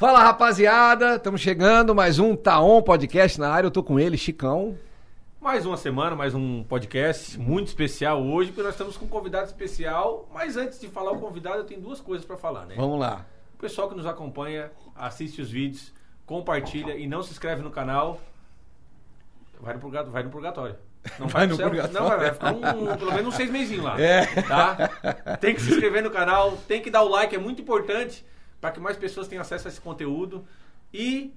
Fala rapaziada, estamos chegando, mais um Taon Podcast na área, eu tô com ele, Chicão. Mais uma semana, mais um podcast muito especial hoje, porque nós estamos com um convidado especial. Mas antes de falar o convidado, eu tenho duas coisas para falar, né? Vamos lá. O pessoal que nos acompanha, assiste os vídeos, compartilha e não se inscreve no canal, vai no, purga- vai no purgatório. Não Vai pro no céu. purgatório. Não, vai, vai ficar um, pelo menos uns seis mesinhos lá. É. Tá? Tem que se inscrever no canal, tem que dar o like, é muito importante para que mais pessoas tenham acesso a esse conteúdo. E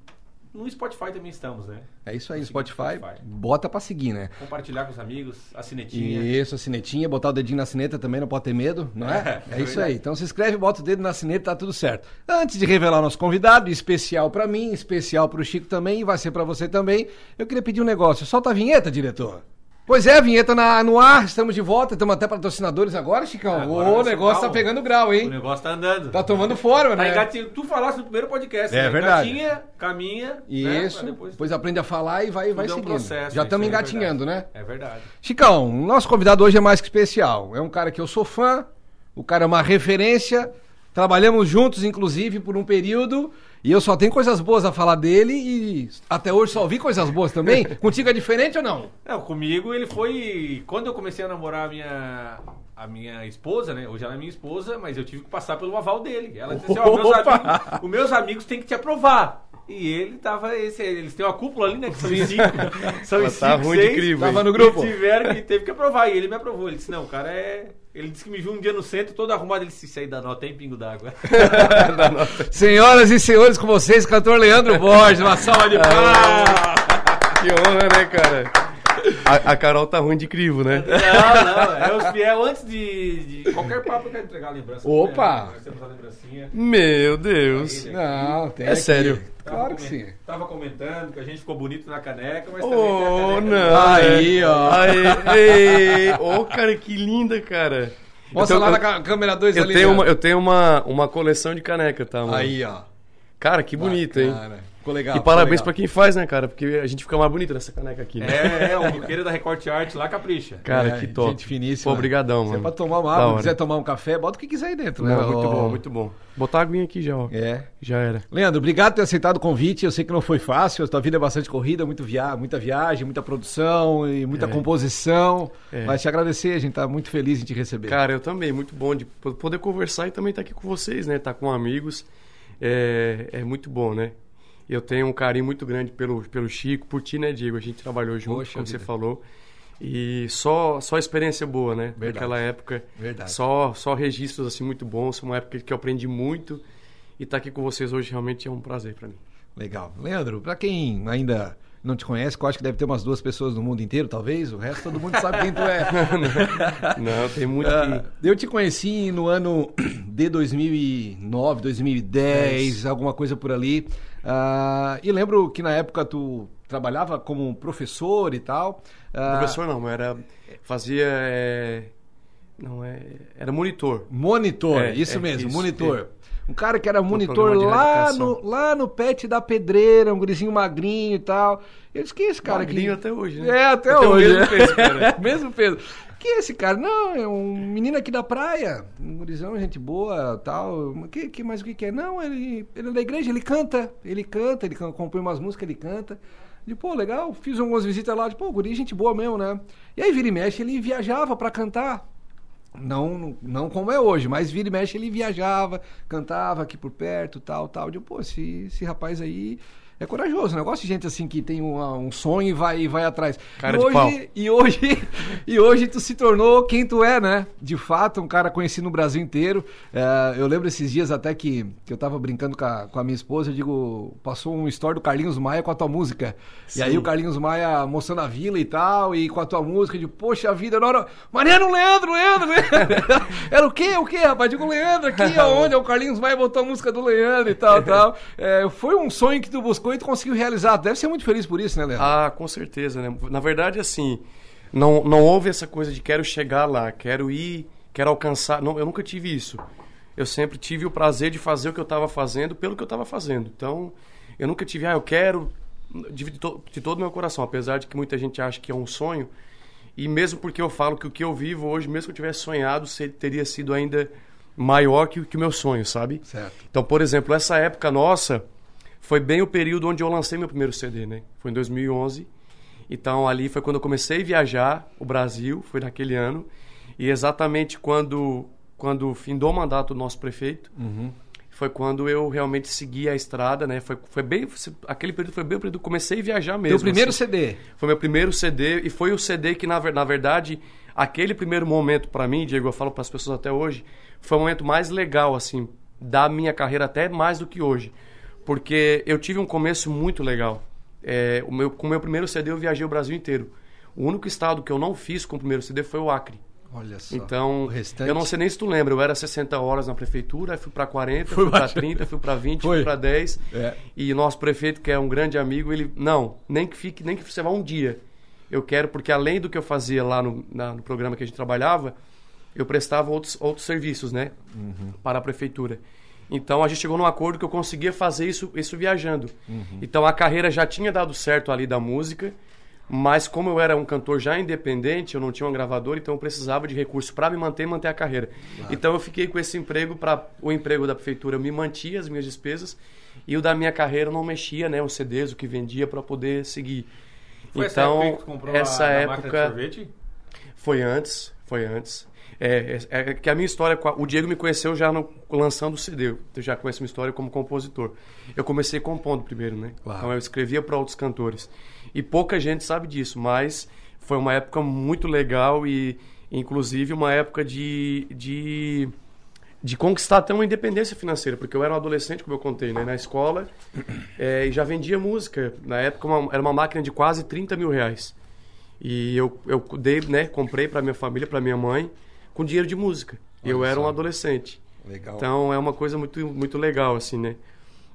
no Spotify também estamos, né? É isso aí, Spotify, Spotify. bota pra seguir, né? Compartilhar com os amigos, a sinetinha. Isso, a sinetinha, botar o dedinho na sineta também, não pode ter medo, não é? É, É, é isso aí. Então se inscreve, bota o dedo na sineta, tá tudo certo. Antes de revelar o nosso convidado, especial pra mim, especial pro Chico também, e vai ser pra você também, eu queria pedir um negócio. Solta a vinheta, diretor. Pois é, vinheta na- no ar, estamos de volta, estamos até patrocinadores agora, Chicão. Agora o negócio calmo. tá pegando grau, O hein? negócio tá andando. Tá tomando forma, Tá né? engatinho. Tu falaste no primeiro podcast, É né? verdade. Engatinha, caminha. né? Isso, Pra depois... aprende a falar e vai, vai Tudo é um seguindo. processo, Já estamos é engatinhando, né? verdade. É verdade. Chicão, o nosso convidado hoje é mais que especial. É um cara que eu sou fã, o cara é uma referência. Trabalhamos juntos, inclusive, por um período. E eu só tenho coisas boas a falar dele e até hoje só ouvi coisas boas também. Contigo é diferente ou não? Não, comigo ele foi. Quando eu comecei a namorar a minha. A minha esposa, né? Hoje ela é minha esposa, mas eu tive que passar pelo aval dele. Ela disse assim: ó, meus Opa! amigos, os meus amigos têm que te aprovar. E ele tava. Esse, eles têm uma cúpula ali, né? Que são em cinco. São em Mas cinco, tá ruim de seis. crivo, Tava no grupo. E tiveram que teve que aprovar. E ele me aprovou. Ele disse: não, o cara é. Ele disse que me viu um dia no centro, todo arrumado. Ele disse: isso aí dá nota, tem pingo d'água. Senhoras e senhores, com vocês, cantor Leandro Borges. Uma salva de palmas. Que honra, né, cara? A, a Carol tá ruim de crivo, né? Não, não, é os fiel antes de, de qualquer papo eu quero entregar a lembrança. Opa! Meu Deus. Não, tem É aqui. sério? Claro que sim. Tava comentando que a gente ficou bonito na caneca, mas também tem a Oh, caneca. não. Aí, ó. Aí. Ô, cara, que linda, cara. Mostra Eu lá tenho- na câmera 2 Eu ali. tenho, uma, eu tenho uma, uma coleção de caneca, tá, mano? Aí, ó. Cara, que bonito, hein? Ficou legal. E ficou parabéns legal. pra quem faz, né, cara? Porque a gente fica mais bonito nessa caneca aqui, né? É, é, o roqueiro da Recorte Arte lá capricha. Cara, É, que top. Gente finíssima. Pô, obrigadão, Se é mano. pra tomar uma água, quiser tomar um café, bota o que quiser aí dentro, né? Não, muito bom, muito bom. Botar a aguinha aqui já, ó. É. Já era. Leandro, obrigado por ter aceitado o convite. Eu sei que não foi fácil, a tua vida é bastante corrida, muito via muita viagem, muita produção e muita É. composição. É. Mas te agradecer, a gente tá muito feliz em te receber. Cara, eu também, muito bom de po- poder conversar e também estar aqui com vocês, né? Estar com amigos. É, é muito bom, né? Eu tenho um carinho muito grande pelo, pelo Chico, por ti, né, Diego? A gente trabalhou junto, Poxa como vida. você falou. E só, só experiência boa, né? Verdade. Naquela época. Verdade. Só, só registros, assim, muito bons. Uma época que eu aprendi muito. E estar aqui com vocês hoje realmente é um prazer para mim. Legal. Leandro, pra quem ainda não te conhece, que eu acho que deve ter umas duas pessoas no mundo inteiro, talvez, o resto todo mundo sabe quem tu é. Não, tem muito Ah, que... eu te conheci no ano de 2009, 2010, alguma coisa por ali. Ah, e lembro que na época tu trabalhava como professor e tal. Ah, Professor não, era... Fazia... é, Não, é... Era monitor. Monitor, É, isso é, mesmo, isso, monitor. Um cara que era monitor lá no, lá no pet da pedreira, um gurizinho magrinho e tal. Eu disse, quem é esse cara Magrinho aqui? até hoje, né? É, até, Até hoje. mesmo peso, cara. mesmo peso. Quem é esse cara? Não, é um menino aqui da praia, um gurizão, gente boa, tal. Que, que, mas o que que é? Não, ele, ele é da igreja, ele canta, ele canta, ele compõe umas músicas, ele canta. De, pô, legal, fiz algumas visitas lá, de, pô, guri, gente boa mesmo, né? E aí, vira e mexe, ele viajava pra cantar. Não, não como é hoje, mas vira e mexe ele viajava, cantava aqui por perto, tal, tal. Eu, pô, esse, esse rapaz aí é corajoso, gosto de gente assim que tem uma- um sonho e vai, e vai atrás. Cara e de hoje, pau. E hoje, e hoje tu se tornou quem tu é, né? De fato, um cara conhecido no Brasil inteiro. É, eu lembro esses dias até que, que eu tava brincando com a, com a minha esposa, eu digo, passou um story do Carlinhos Maia com a tua música. E aí Sim. o Carlinhos Maia mostrando a vila e tal, e com a tua música, de poxa vida, na hora. Mariano Leandro, Leandro, Leandro. Era o quê? O quê, rapaz? Digo, Leandro aqui, aonde? O Carlinhos Maia botou a música do Leandro e tal, tal. É, foi um sonho que tu buscou e tu conseguiu realizar. Deve ser muito feliz por isso, né, Leandro? Ah, com certeza, né? Na verdade, assim, não, não houve essa coisa de quero chegar lá, quero ir, quero alcançar. Não, eu nunca tive isso. Eu sempre tive o prazer de fazer o que eu estava fazendo pelo que eu estava fazendo. Então, eu nunca tive, ah, eu quero de, to- de todo o meu coração, apesar de que muita gente acha que é um sonho. E mesmo porque eu falo que o que eu vivo hoje, mesmo que eu tivesse sonhado, teria sido ainda maior que, que o meu sonho, sabe? Certo. Então, por exemplo, essa época nossa foi bem o período onde eu lancei meu primeiro CD, né? Foi em 2011. Então, ali foi quando eu comecei a viajar o Brasil, foi naquele ano. E exatamente quando, quando findou o mandato do nosso prefeito, Uhum. foi quando eu realmente segui a estrada, né? Foi, foi bem, aquele período foi bem o período que comecei a viajar mesmo. Teu primeiro assim. CD. Foi meu primeiro CD e foi o CD que, na, na verdade, aquele primeiro momento pra mim, Diego, eu falo para as pessoas até hoje, foi o momento mais legal, assim, da minha carreira, até mais do que hoje. Porque eu tive um começo muito legal. É, o meu, com o meu primeiro CD eu viajei o Brasil inteiro. O único estado que eu não fiz com o primeiro CD foi o Acre. Olha só. Então, restante... eu não sei nem se tu lembra, eu era 60 horas na prefeitura, fui para 40, Foi fui para baixando. 30, fui para 20, Foi. fui para 10. É. E nosso prefeito, que é um grande amigo, ele, não, nem que fique, nem que você vá um dia. Eu quero, porque além do que eu fazia lá no, na- no programa que a gente trabalhava, eu prestava outros, outros serviços, né? Para a prefeitura. Então a gente chegou num acordo que eu conseguia fazer isso, isso viajando. Então a carreira já tinha dado certo ali da música, mas como eu era um cantor já independente, eu não tinha uma gravadora, então eu precisava de recursos para me manter e manter a carreira. Então eu fiquei com esse emprego para o emprego da prefeitura, me mantia as minhas despesas e o da minha carreira não mexia, né, os CDs, o que vendia para poder seguir. Foi então essa época que tu comprou essa época máquina de sorvete? foi antes, foi antes. É, é, é que a minha história, o Diego me conheceu já no- lançando o CD. Eu já conheço minha história como compositor. Eu comecei compondo primeiro, né? Claro. Então eu escrevia para outros cantores. E pouca gente sabe disso, mas foi uma época muito legal e, inclusive, uma época de, de, de conquistar até uma independência financeira, porque eu era um adolescente, como eu contei, né? Na escola é, e já vendia música. Na época uma- era uma máquina de quase 30 mil reais. E eu, eu dei, né, comprei para minha família, para minha mãe, com dinheiro de música. Olha eu era um só. adolescente. Legal. Então é uma coisa muito, muito legal, assim, né?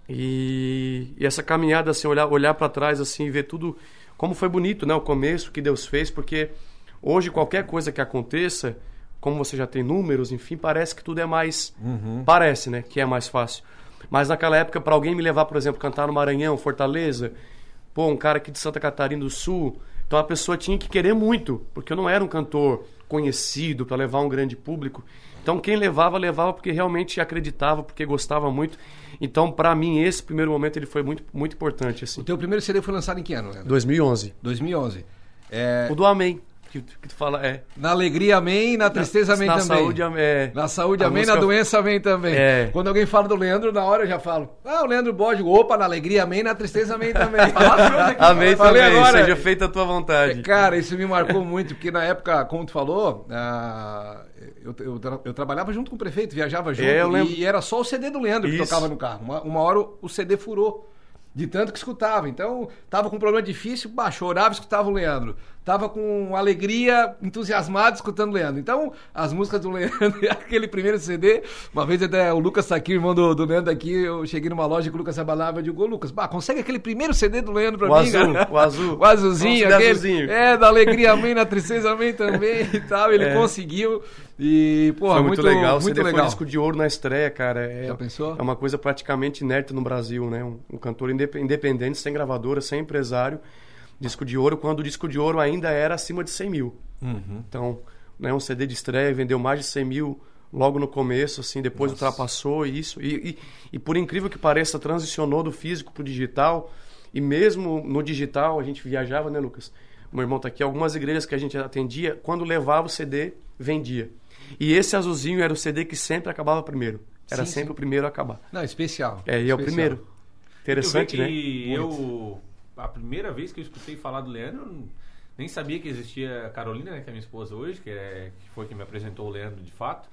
E, e essa caminhada, assim, olhar, olhar para trás, assim, e ver tudo como foi bonito, né? O começo que Deus fez, porque hoje qualquer coisa que aconteça, como você já tem números, enfim, parece que tudo é mais. Parece, né? Que é mais fácil. Mas naquela época, para alguém me levar, por exemplo, cantar no Maranhão, Fortaleza, pô, um cara aqui de Santa Catarina do Sul, então a pessoa tinha que querer muito, porque eu não era um cantor conhecido para levar um grande público. Então quem levava, levava porque realmente acreditava, porque gostava muito. Então, para mim, esse primeiro momento ele foi muito, muito importante, assim. O teu primeiro CD foi lançado em que ano, Leandro? 2011. 2011. É, O do Amém, que, que tu fala, é. Na alegria, amém. Na tristeza, amém na também. saúde, amém. É. Na saúde, amém. música- Na doença, amém também. É. Quando alguém fala do Leandro, na hora eu já falo. Ah, o Leandro Bode. Opa, na alegria, amém. Na tristeza, amém também. Amém Falei também, agora. seja feita a tua vontade. Cara, isso me marcou muito, porque na época, como tu falou, ah, eu, eu tra- eu trabalhava junto com o prefeito, viajava junto, É, eu lembro. e era só o CD do Leandro que Isso. tocava no carro. Uma, uma hora o CD furou. De tanto que escutava. Então, tava com um problema difícil, bah, chorava, escutava o Leandro. Tava com alegria, entusiasmado, escutando o Leandro. Então, as músicas do Leandro, aquele primeiro CD, uma vez até o Lucas tá aqui, irmão do, do Leandro aqui, eu cheguei numa loja que o Lucas trabalhava, eu digo, ô Lucas, bah, consegue aquele primeiro CD do Leandro pra O mim, azul, cara? o azul. O azulzinho, aquele. azulzinho. É, da alegria amém, na tristeza amém também e tal. Ele É. conseguiu. E, pô, foi muito, legal. Muito CD foi legal. disco de ouro na estreia, cara. É, Já pensou? É uma coisa praticamente inerte no Brasil, né? Um, um cantor indep- independente, sem gravadora, sem empresário. Disco de ouro, quando o disco de ouro ainda era acima de 100 mil. Uhum. Então, né, um CD de estreia vendeu mais de 100 mil logo no começo, assim, depois ultrapassou isso. E, e, e por incrível que pareça, transicionou do físico pro digital. E mesmo no digital, a gente viajava, né, Lucas? Meu irmão tá aqui. Algumas igrejas que a gente atendia, quando levava o CD, vendia. E esse azulzinho era o CD que sempre acabava primeiro. Era Sim, sempre sim. o primeiro a acabar. Não, especial. É, e é o Especial. primeiro. Interessante, eu né? que eu, a primeira vez que eu escutei falar do Leandro, nem sabia que existia a Carolina, né, que é minha esposa hoje, que, é, que foi quem me apresentou o Leandro de fato.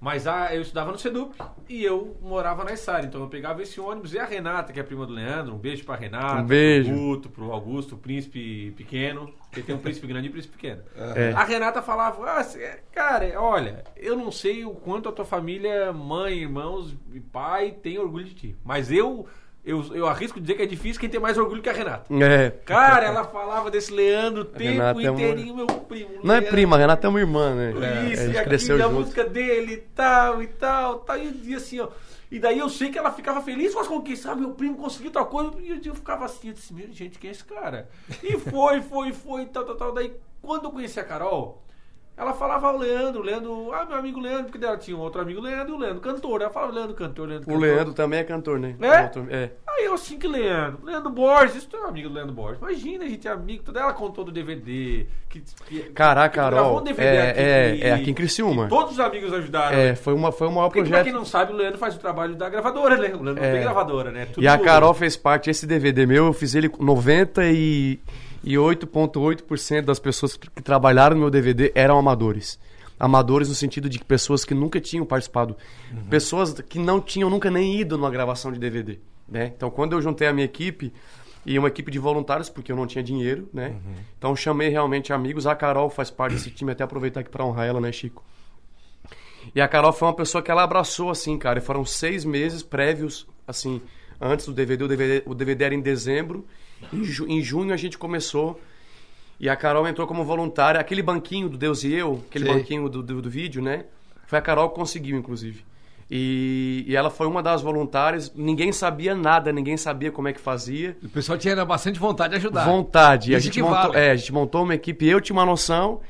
Mas a, eu estudava no Sedup e eu morava na Essara, então eu pegava esse ônibus e a Renata, que é a prima do Leandro, um beijo pra Renata, Um beijo. pro Guto, pro Augusto, o príncipe pequeno, porque tem um príncipe grande e um príncipe pequeno. É. A Renata falava, ah, cara, olha, eu não sei o quanto a tua família, mãe, irmãos e pai tem orgulho de ti, mas eu, eu, eu arrisco dizer que é difícil quem tem mais orgulho que a Renata. É. Cara, ela falava desse Leandro o tempo Renata é uma- inteirinho, meu primo. Não é prima, a Renata é uma irmã, né? Isso, a e gente aqui cresceu a música dele e tal, e tal, tal. E eu dizia assim, ó. E daí eu sei que ela ficava feliz com as conquistas. Ah, meu primo conseguiu tal coisa. E eu, eu ficava assim, eu disse, meu, gente, quem é esse cara? E foi, foi, foi, tal, tal, tal. Daí, quando eu conheci a Carol, ela falava ao Leandro, o Leandro, ah, meu amigo Leandro, porque ela tinha um outro amigo Leandro e o Leandro cantor. Ela falava Leandro cantor, Leandro O cantor. Leandro também é cantor, né? É? É. Aí eu assim que Leandro, Leandro Borges, isso tu é um amigo do Leandro Borges. Imagina, a gente é amigo, toda ela contou do DVD. Que, que, Caraca, Carol, um DVD é- aqui, é- é aqui em Criciúma. todos os amigos ajudaram. É, foi, uma, foi o maior Porque, pra projeto. quem não sabe, o Leandro faz o trabalho da gravadora, né? O Leandro É. não tem gravadora, né? Tudo- E a Carol fez parte desse DVD meu, eu fiz ele com 98,8% das pessoas que trabalharam no meu DVD eram amadores. Amadores no sentido de pessoas que nunca tinham participado. Pessoas que não tinham nunca nem ido numa gravação de DVD. Né? Então, quando eu juntei a minha equipe, e uma equipe de voluntários, porque eu não tinha dinheiro, né? Então, eu chamei realmente amigos. A Carol faz parte desse time, até aproveitar aqui para honrar ela, né, Chico? E a Carol foi uma pessoa que ela abraçou, assim, cara. E foram seis meses prévios, assim, antes do DVD. O DVD, o DVD era em dezembro. Em, ju- em junho a gente começou. E a Carol entrou como voluntária. Aquele banquinho do Deus e Eu, aquele Sei. banquinho do, do, do vídeo, né? Foi a Carol que conseguiu, inclusive. E, e ela foi uma das voluntárias. Ninguém sabia nada, ninguém sabia como é que fazia. O pessoal tinha bastante vontade de ajudar. Vontade. A Isso gente, montou, é, a gente montou uma equipe, eu tinha uma noção.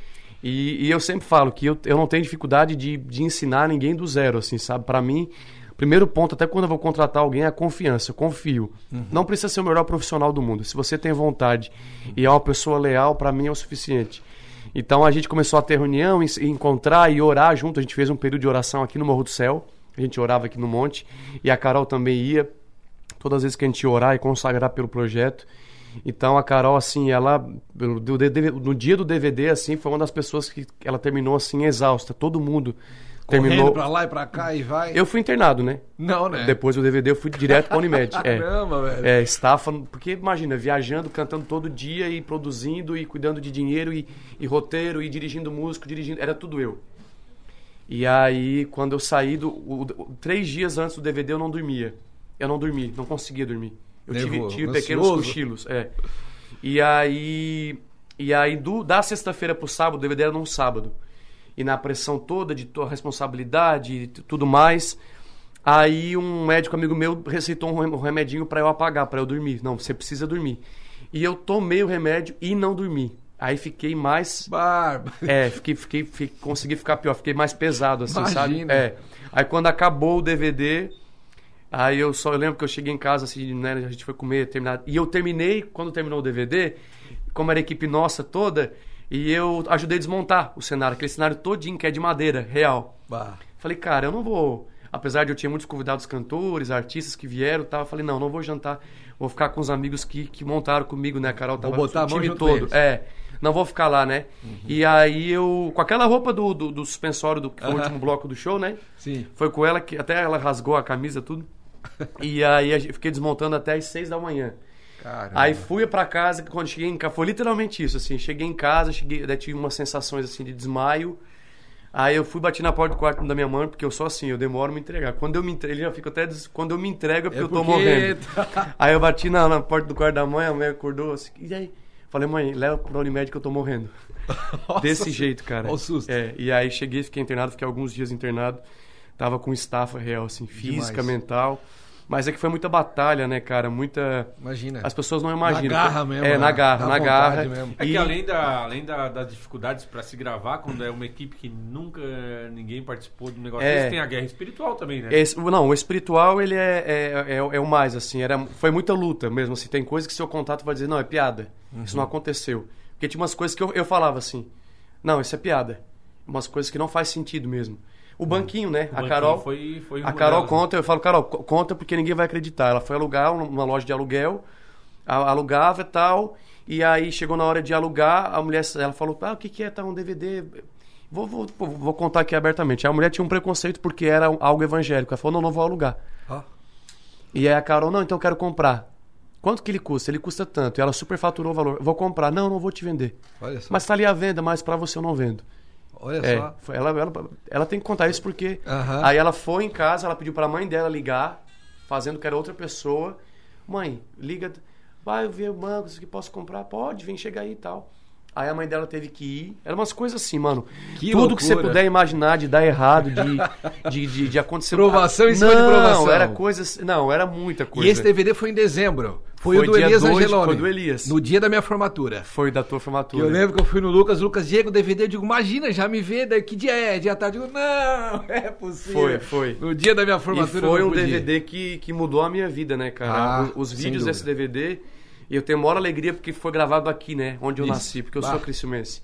E, e eu sempre falo que eu, eu não tenho dificuldade de, de ensinar ninguém do zero, assim, sabe? Pra mim, primeiro ponto, até quando eu vou contratar alguém, é a confiança. Eu confio. Não precisa ser o melhor profissional do mundo. Se você tem vontade e é uma pessoa leal, pra mim é o suficiente. Então a gente começou a ter reunião, e encontrar e orar junto. A gente fez um período de oração aqui no Morro do Céu. A gente orava aqui no monte. E a Carol também ia todas as vezes que a gente ia orar e consagrar pelo projeto. Então a Carol, assim, ela no dia do DVD, assim, foi uma das pessoas que ela terminou assim exausta. Todo mundo Correndo terminou. pra lá e pra cá e vai. Eu fui internado, né? Não, né? Depois do DVD eu fui direto pra Unimed. é. Caramba, velho. É, estafa, porque imagina, viajando, cantando todo dia e produzindo e cuidando de dinheiro e, e roteiro e dirigindo músico, dirigindo, era tudo eu. E aí, quando eu saí do. o- o- três dias antes do DVD eu não dormia. Eu não dormi, não conseguia dormir. Eu tive, Nervoso, tive pequenos cochilos, é. E aí. E aí, do, da sexta-feira pro sábado, o DVD era num sábado. E na pressão toda de tua responsabilidade e tudo mais. Aí um médico amigo meu receitou um rem- remedinho pra eu apagar, pra eu dormir. Não, você precisa dormir. E eu tomei o remédio e não dormi. Aí fiquei mais Barba. é, fiquei, fiquei, fiquei- consegui ficar pior, fiquei mais pesado, assim, sabe? Imagina. É. Aí quando acabou o DVD, aí eu só eu lembro que eu cheguei em casa, assim, né? A gente foi comer, terminar. E eu terminei, quando terminou o DVD, como era a equipe nossa toda, e eu ajudei a desmontar o cenário, aquele cenário todinho que é de madeira, real. Bah. Falei, cara, eu não vou. Apesar de eu tinha muitos convidados cantores, artistas que vieram e tal, eu falei, não, não vou jantar. Vou ficar com os amigos que, que montaram comigo, né? A Carol tava botar a o time todo. eles. É. Não vou ficar lá, né? E aí eu. Com aquela roupa do, do, do suspensório do que foi o Aham. último bloco do show, né? Sim. Foi com ela que até ela rasgou a camisa, tudo. E aí gente- fiquei desmontando até as seis da manhã. Cara. Aí fui pra casa, quando cheguei em casa, foi literalmente isso, assim, cheguei em casa, cheguei, daí tive umas sensações assim de desmaio. Aí eu fui bati na porta do quarto da minha mãe, porque eu sou assim, eu demoro a me entregar. Quando eu me entrego, ele já fica até des- quando eu me entrego é porque, É eu tô porque- morrendo. Aí eu bati na, na porta do quarto da mãe, a mãe acordou assim, e aí? Falei, mãe, leva pra Unimed que eu tô morrendo. Nossa, Desse jeito, cara. Olha o susto. É, e aí cheguei, fiquei internado, fiquei alguns dias internado. Tava com estafa real, assim, física, Demais. mental. Mas é que foi muita batalha, né, cara? Muita. Imagina. As pessoas não imaginam. Na garra mesmo, É, né? na garra, Dá na garra. mesmo. É E- que além, da, além da, das dificuldades pra se gravar, quando é uma equipe que nunca ninguém participou do negócio É. desse, tem a guerra espiritual também, né? Esse- não, o espiritual, ele é, é, é, é o mais, assim, era, foi muita luta mesmo, assim, tem coisas que seu contato vai dizer, não, é piada, isso Uhum. não aconteceu. Porque tinha umas coisas que eu, eu falava assim, não, isso é piada, umas coisas que não faz sentido mesmo. O banquinho, né, O a banquinho Carol, foi, foi a Carol delas, conta, eu falo, Carol, co- conta porque ninguém vai acreditar, ela foi alugar um- uma loja de aluguel, alugava e tal, e aí chegou na hora de alugar, a mulher, ela falou, ah, o que que é, tá um DVD... Vou, vou, vou- contar aqui abertamente. A mulher tinha um preconceito porque era algo evangélico. Ela falou, não, não vou alugar. Ó. E aí a Carol, não, então eu quero comprar. Quanto que ele custa? Ele custa tanto. E ela superfaturou o valor. Vou comprar. Não, não vou te vender. Olha só. Mas tá ali a venda, mas pra você eu não vendo. Olha É, só. foi- ela, ela, ela tem que contar isso porque. Aham. Aí ela foi em casa, ela pediu pra mãe dela ligar, fazendo que era outra pessoa. Mãe, liga. Vai ver o banco, isso que posso comprar? Pode, vem chegar aí e tal. Aí a mãe dela teve que ir. Eram umas coisas assim, mano. Que Tudo que você loucura. puder imaginar de dar errado, de, de, de, de acontecer. Provação em cima de não, provação. era coisas. Não, era muita coisa. E esse DVD foi em dezembro. Foi, o do Elias dois, Angeloni. Foi do Elias. No dia da minha formatura. Foi da tua formatura. eu lembro que eu fui no Lucas, Lucas Diego, DVD, eu digo, imagina, já me vê, daí que dia é? Dia tarde? Eu digo, não, é possível. Foi, foi. No dia da minha E formatura eu foi um. DVD que, que mudou a minha vida, né, cara? Ah, os os vídeos desse DVD. E eu tenho maior alegria porque foi gravado aqui, né? Onde eu Isso. nasci, porque eu Bah. sou criciumense.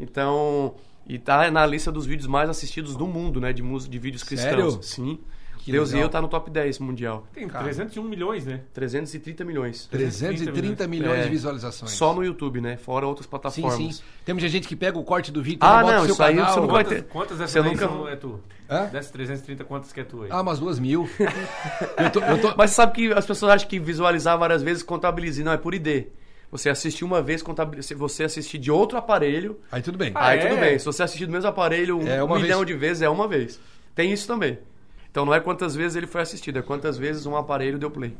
Então. E tá na lista dos vídeos mais assistidos do mundo, né? De, música, de vídeos cristãos. Sério? Sim. Que Deus legal. e eu tá no top 10 mundial. Tem Cara. 301 milhões, né? 330 milhões. 330 milhões É. de visualizações. Só no YouTube, né? Fora outras Sim, plataformas. sim. Temos gente que pega o corte do vídeo Ah, bota não, no seu isso aí canal. você não vai Quantas, ter- quantas dessas Você daí nunca- são- é tu? Hã? Dessas 330, quantas que é tu aí? Ah, umas duas mil. eu tô, eu tô- Mas você sabe que as pessoas acham que visualizar várias vezes contabiliza. e Não, é por ID. Você assistir uma vez, contabiliza. Se você assistir de outro aparelho, Aí tudo bem. Ah, aí é? tudo bem. Se você assistir do mesmo aparelho um É uma milhão vez. de vezes, é uma vez. Tem isso também. Então não é quantas vezes ele foi assistido, é quantas vezes um aparelho deu play.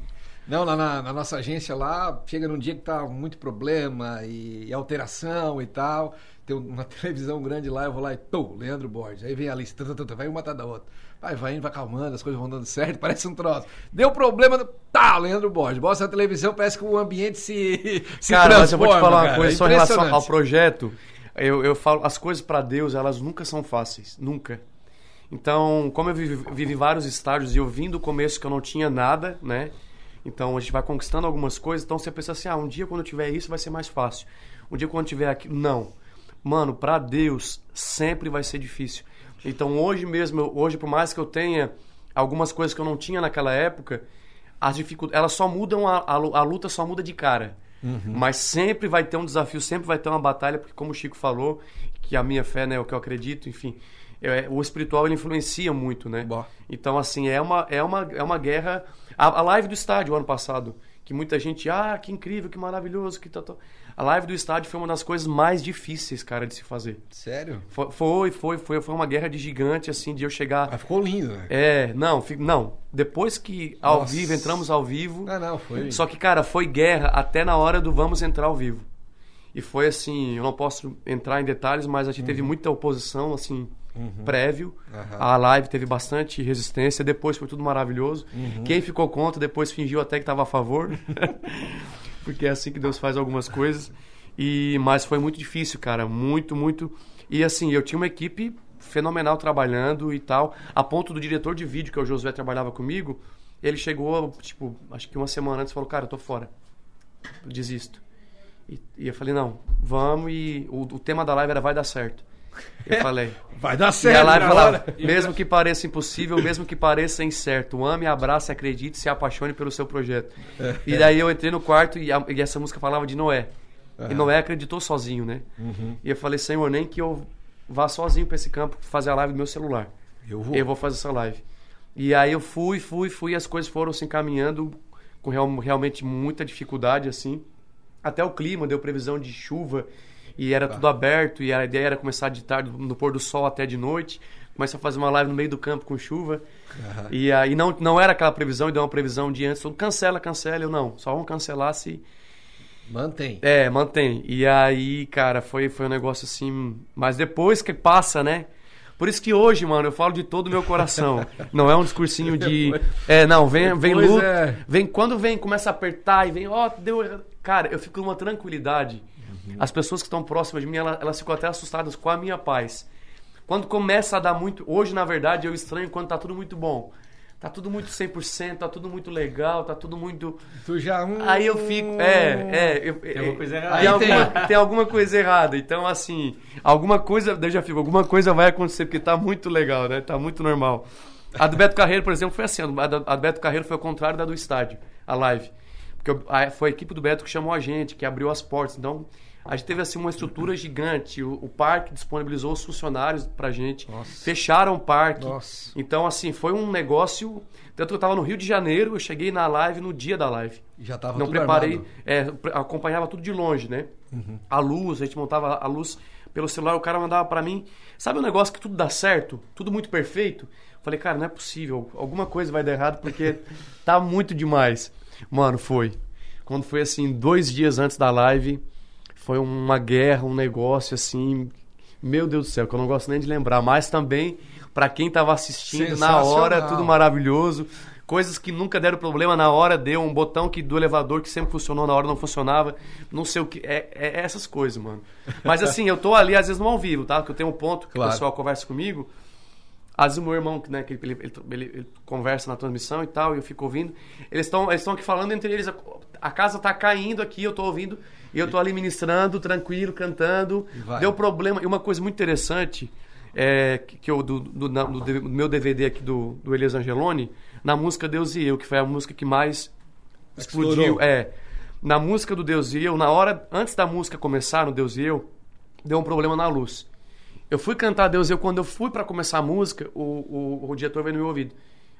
Não, lá na, na nossa agência lá, chega num dia que tá muito problema e, e alteração e tal. Tem uma televisão grande lá, eu vou lá e tô, Leandro Borges. Aí vem a lista, tá, tá, tá, vai uma atrás da outra. Vai, vai indo, vai calmando, as coisas vão dando certo, parece um troço. Deu problema, tá, Leandro Borges. Mostra a televisão, parece que o ambiente se, se cara, mas eu vou te falar uma cara. coisa É só em relação ao projeto. Eu, eu falo, as coisas pra Deus, elas nunca são fáceis. Nunca. Então, como eu vivi, vivi vários estágios e eu vim do começo que eu não tinha nada, né? Então a gente vai conquistando algumas coisas. Então você pensa assim, ah, um dia quando eu tiver isso vai ser mais fácil. Um dia quando eu tiver aquilo. Não. Mano, pra Deus sempre vai ser difícil. Então hoje mesmo, eu- hoje por mais que eu tenha algumas coisas que eu não tinha naquela época, as dificuldades, elas só mudam, a, a, a luta só muda de cara. Mas sempre vai ter um desafio, sempre vai ter uma batalha, porque como o Chico falou, que a minha fé, né, é o que eu acredito, enfim, é, o espiritual ele influencia muito, né? Bom. Então, assim, é uma, é uma, é uma guerra. A, a live do estádio ano passado, que muita gente, ah, que incrível, que maravilhoso, que tal. A live do estádio foi uma das coisas mais difíceis, cara, de se fazer. Sério? Foi, foi, foi, foi, foi uma guerra de gigante, assim, de eu chegar. Mas ficou lindo, né? É, não, não. Depois que ao Nossa. vivo, entramos ao vivo. Não, não, foi. Só que, cara, foi guerra até na hora do vamos entrar ao vivo. E foi assim, eu não posso entrar em detalhes, mas a gente teve muita oposição, assim, prévio. Aham. A live teve bastante resistência, depois foi tudo maravilhoso. Quem ficou contra depois fingiu até que estava a favor. Porque é assim que Deus faz algumas coisas. E mas foi muito difícil, cara, muito, muito. E assim, eu tinha uma equipe fenomenal trabalhando e tal, a ponto do diretor de vídeo que é o Josué trabalhava comigo, ele chegou, tipo, acho que uma semana antes e falou: "Cara, eu tô fora. Eu desisto". E, e eu falei: "Não, vamos e o, o tema da live era vai dar certo". Eu falei: Vai dar e certo, a live na falava, mesmo que pareça impossível, mesmo que pareça incerto, ame, abrace, acredite, se apaixone pelo seu projeto. É. E daí eu entrei no quarto e, a- e essa música falava de Noé. E Noé acreditou sozinho, né? Uhum. E eu falei, Senhor, nem que eu vá sozinho pra esse campo fazer a live do meu celular. Eu vou. Eu vou fazer essa live. E aí eu fui, fui, fui, e as coisas foram se encaminhando com real- realmente muita dificuldade, assim. Até o clima deu previsão de chuva e era tudo aberto e a ideia era começar de tarde, no pôr do sol até de noite. Começa a fazer uma live no meio do campo com chuva. E aí não, não era aquela previsão, e deu uma previsão de antes, falou, cancela, cancela. Eu não, só vamos cancelar se... Mantém. É, mantém. E aí, cara, foi, foi um negócio assim. Mas depois que passa, né? Por isso que hoje, mano, eu falo de todo o meu coração. Não é um discursinho de. É, não, vem, vem luta. é. Vem, quando vem, começa a apertar e vem, ó, deu. errado. Cara, eu fico numa tranquilidade. As pessoas que estão próximas de mim, elas, elas ficam até assustadas com a minha paz. Quando começa a dar muito. Hoje, na verdade, eu estranho quando tá tudo muito bom. Tá tudo muito 100%, tá tudo muito legal, tá tudo muito. Tu já. hum, Aí eu fico. É, é. Eu, Tem alguma coisa errada. Tem, alguma, tem alguma coisa errada. Então, assim, alguma coisa. Eu já fico, alguma coisa vai acontecer, porque tá muito legal, né? Tá muito normal. A do Beto Carreiro, por exemplo, foi assim. A do, a do Beto Carreiro foi ao contrário da do estádio, a live. Porque eu- a- foi a equipe do Beto que chamou a gente, que abriu as portas. Então, a gente teve assim uma estrutura gigante. O, o parque disponibilizou os funcionários pra gente. Nossa. Fecharam o parque. Nossa. Então, assim, foi um negócio. Tanto que eu tava no Rio de Janeiro, eu cheguei na live no dia da live. Já tava Não tudo preparei, é, acompanhava tudo de longe, né? Uhum. A luz, a gente montava a luz pelo celular, o cara mandava pra mim. Sabe um negócio que tudo dá certo? Tudo muito perfeito? Falei, cara, não é possível. Alguma coisa vai dar errado porque tá muito demais. Mano, foi. Quando foi assim, dois dias antes da live, foi uma guerra, um negócio assim. Meu Deus do céu, que eu não gosto nem de lembrar. Mas também, pra quem tava assistindo na hora, tudo maravilhoso. coisas que nunca deram problema na hora, deu um botão que do elevador que sempre funcionou na hora não funcionava, não sei o que, é, é essas coisas, mano. Mas assim, eu tô ali às vezes no ao vivo, tá? Que eu tenho um ponto que Claro. o pessoal conversa comigo. Às vezes o meu irmão, né, que ele, ele, ele- ele conversa na transmissão e tal, e eu fico ouvindo. Eles estão eles aqui falando entre eles, a, a casa tá caindo aqui, eu tô ouvindo, e eu tô ali ministrando, tranquilo, cantando. Deu problema. E uma coisa muito interessante, é, que, eu, do, do, na- do do meu DVD aqui do, do Elias Angeloni, na música Deus e Eu, que foi a música que mais explodiu. Estourou. É. Na música do Deus e Eu, na hora, antes da música começar, no Deus e Eu, deu um problema na luz. Eu fui cantar Deus e Eu, quando eu fui pra começar a música, o, o, o diretor veio no meu ouvido,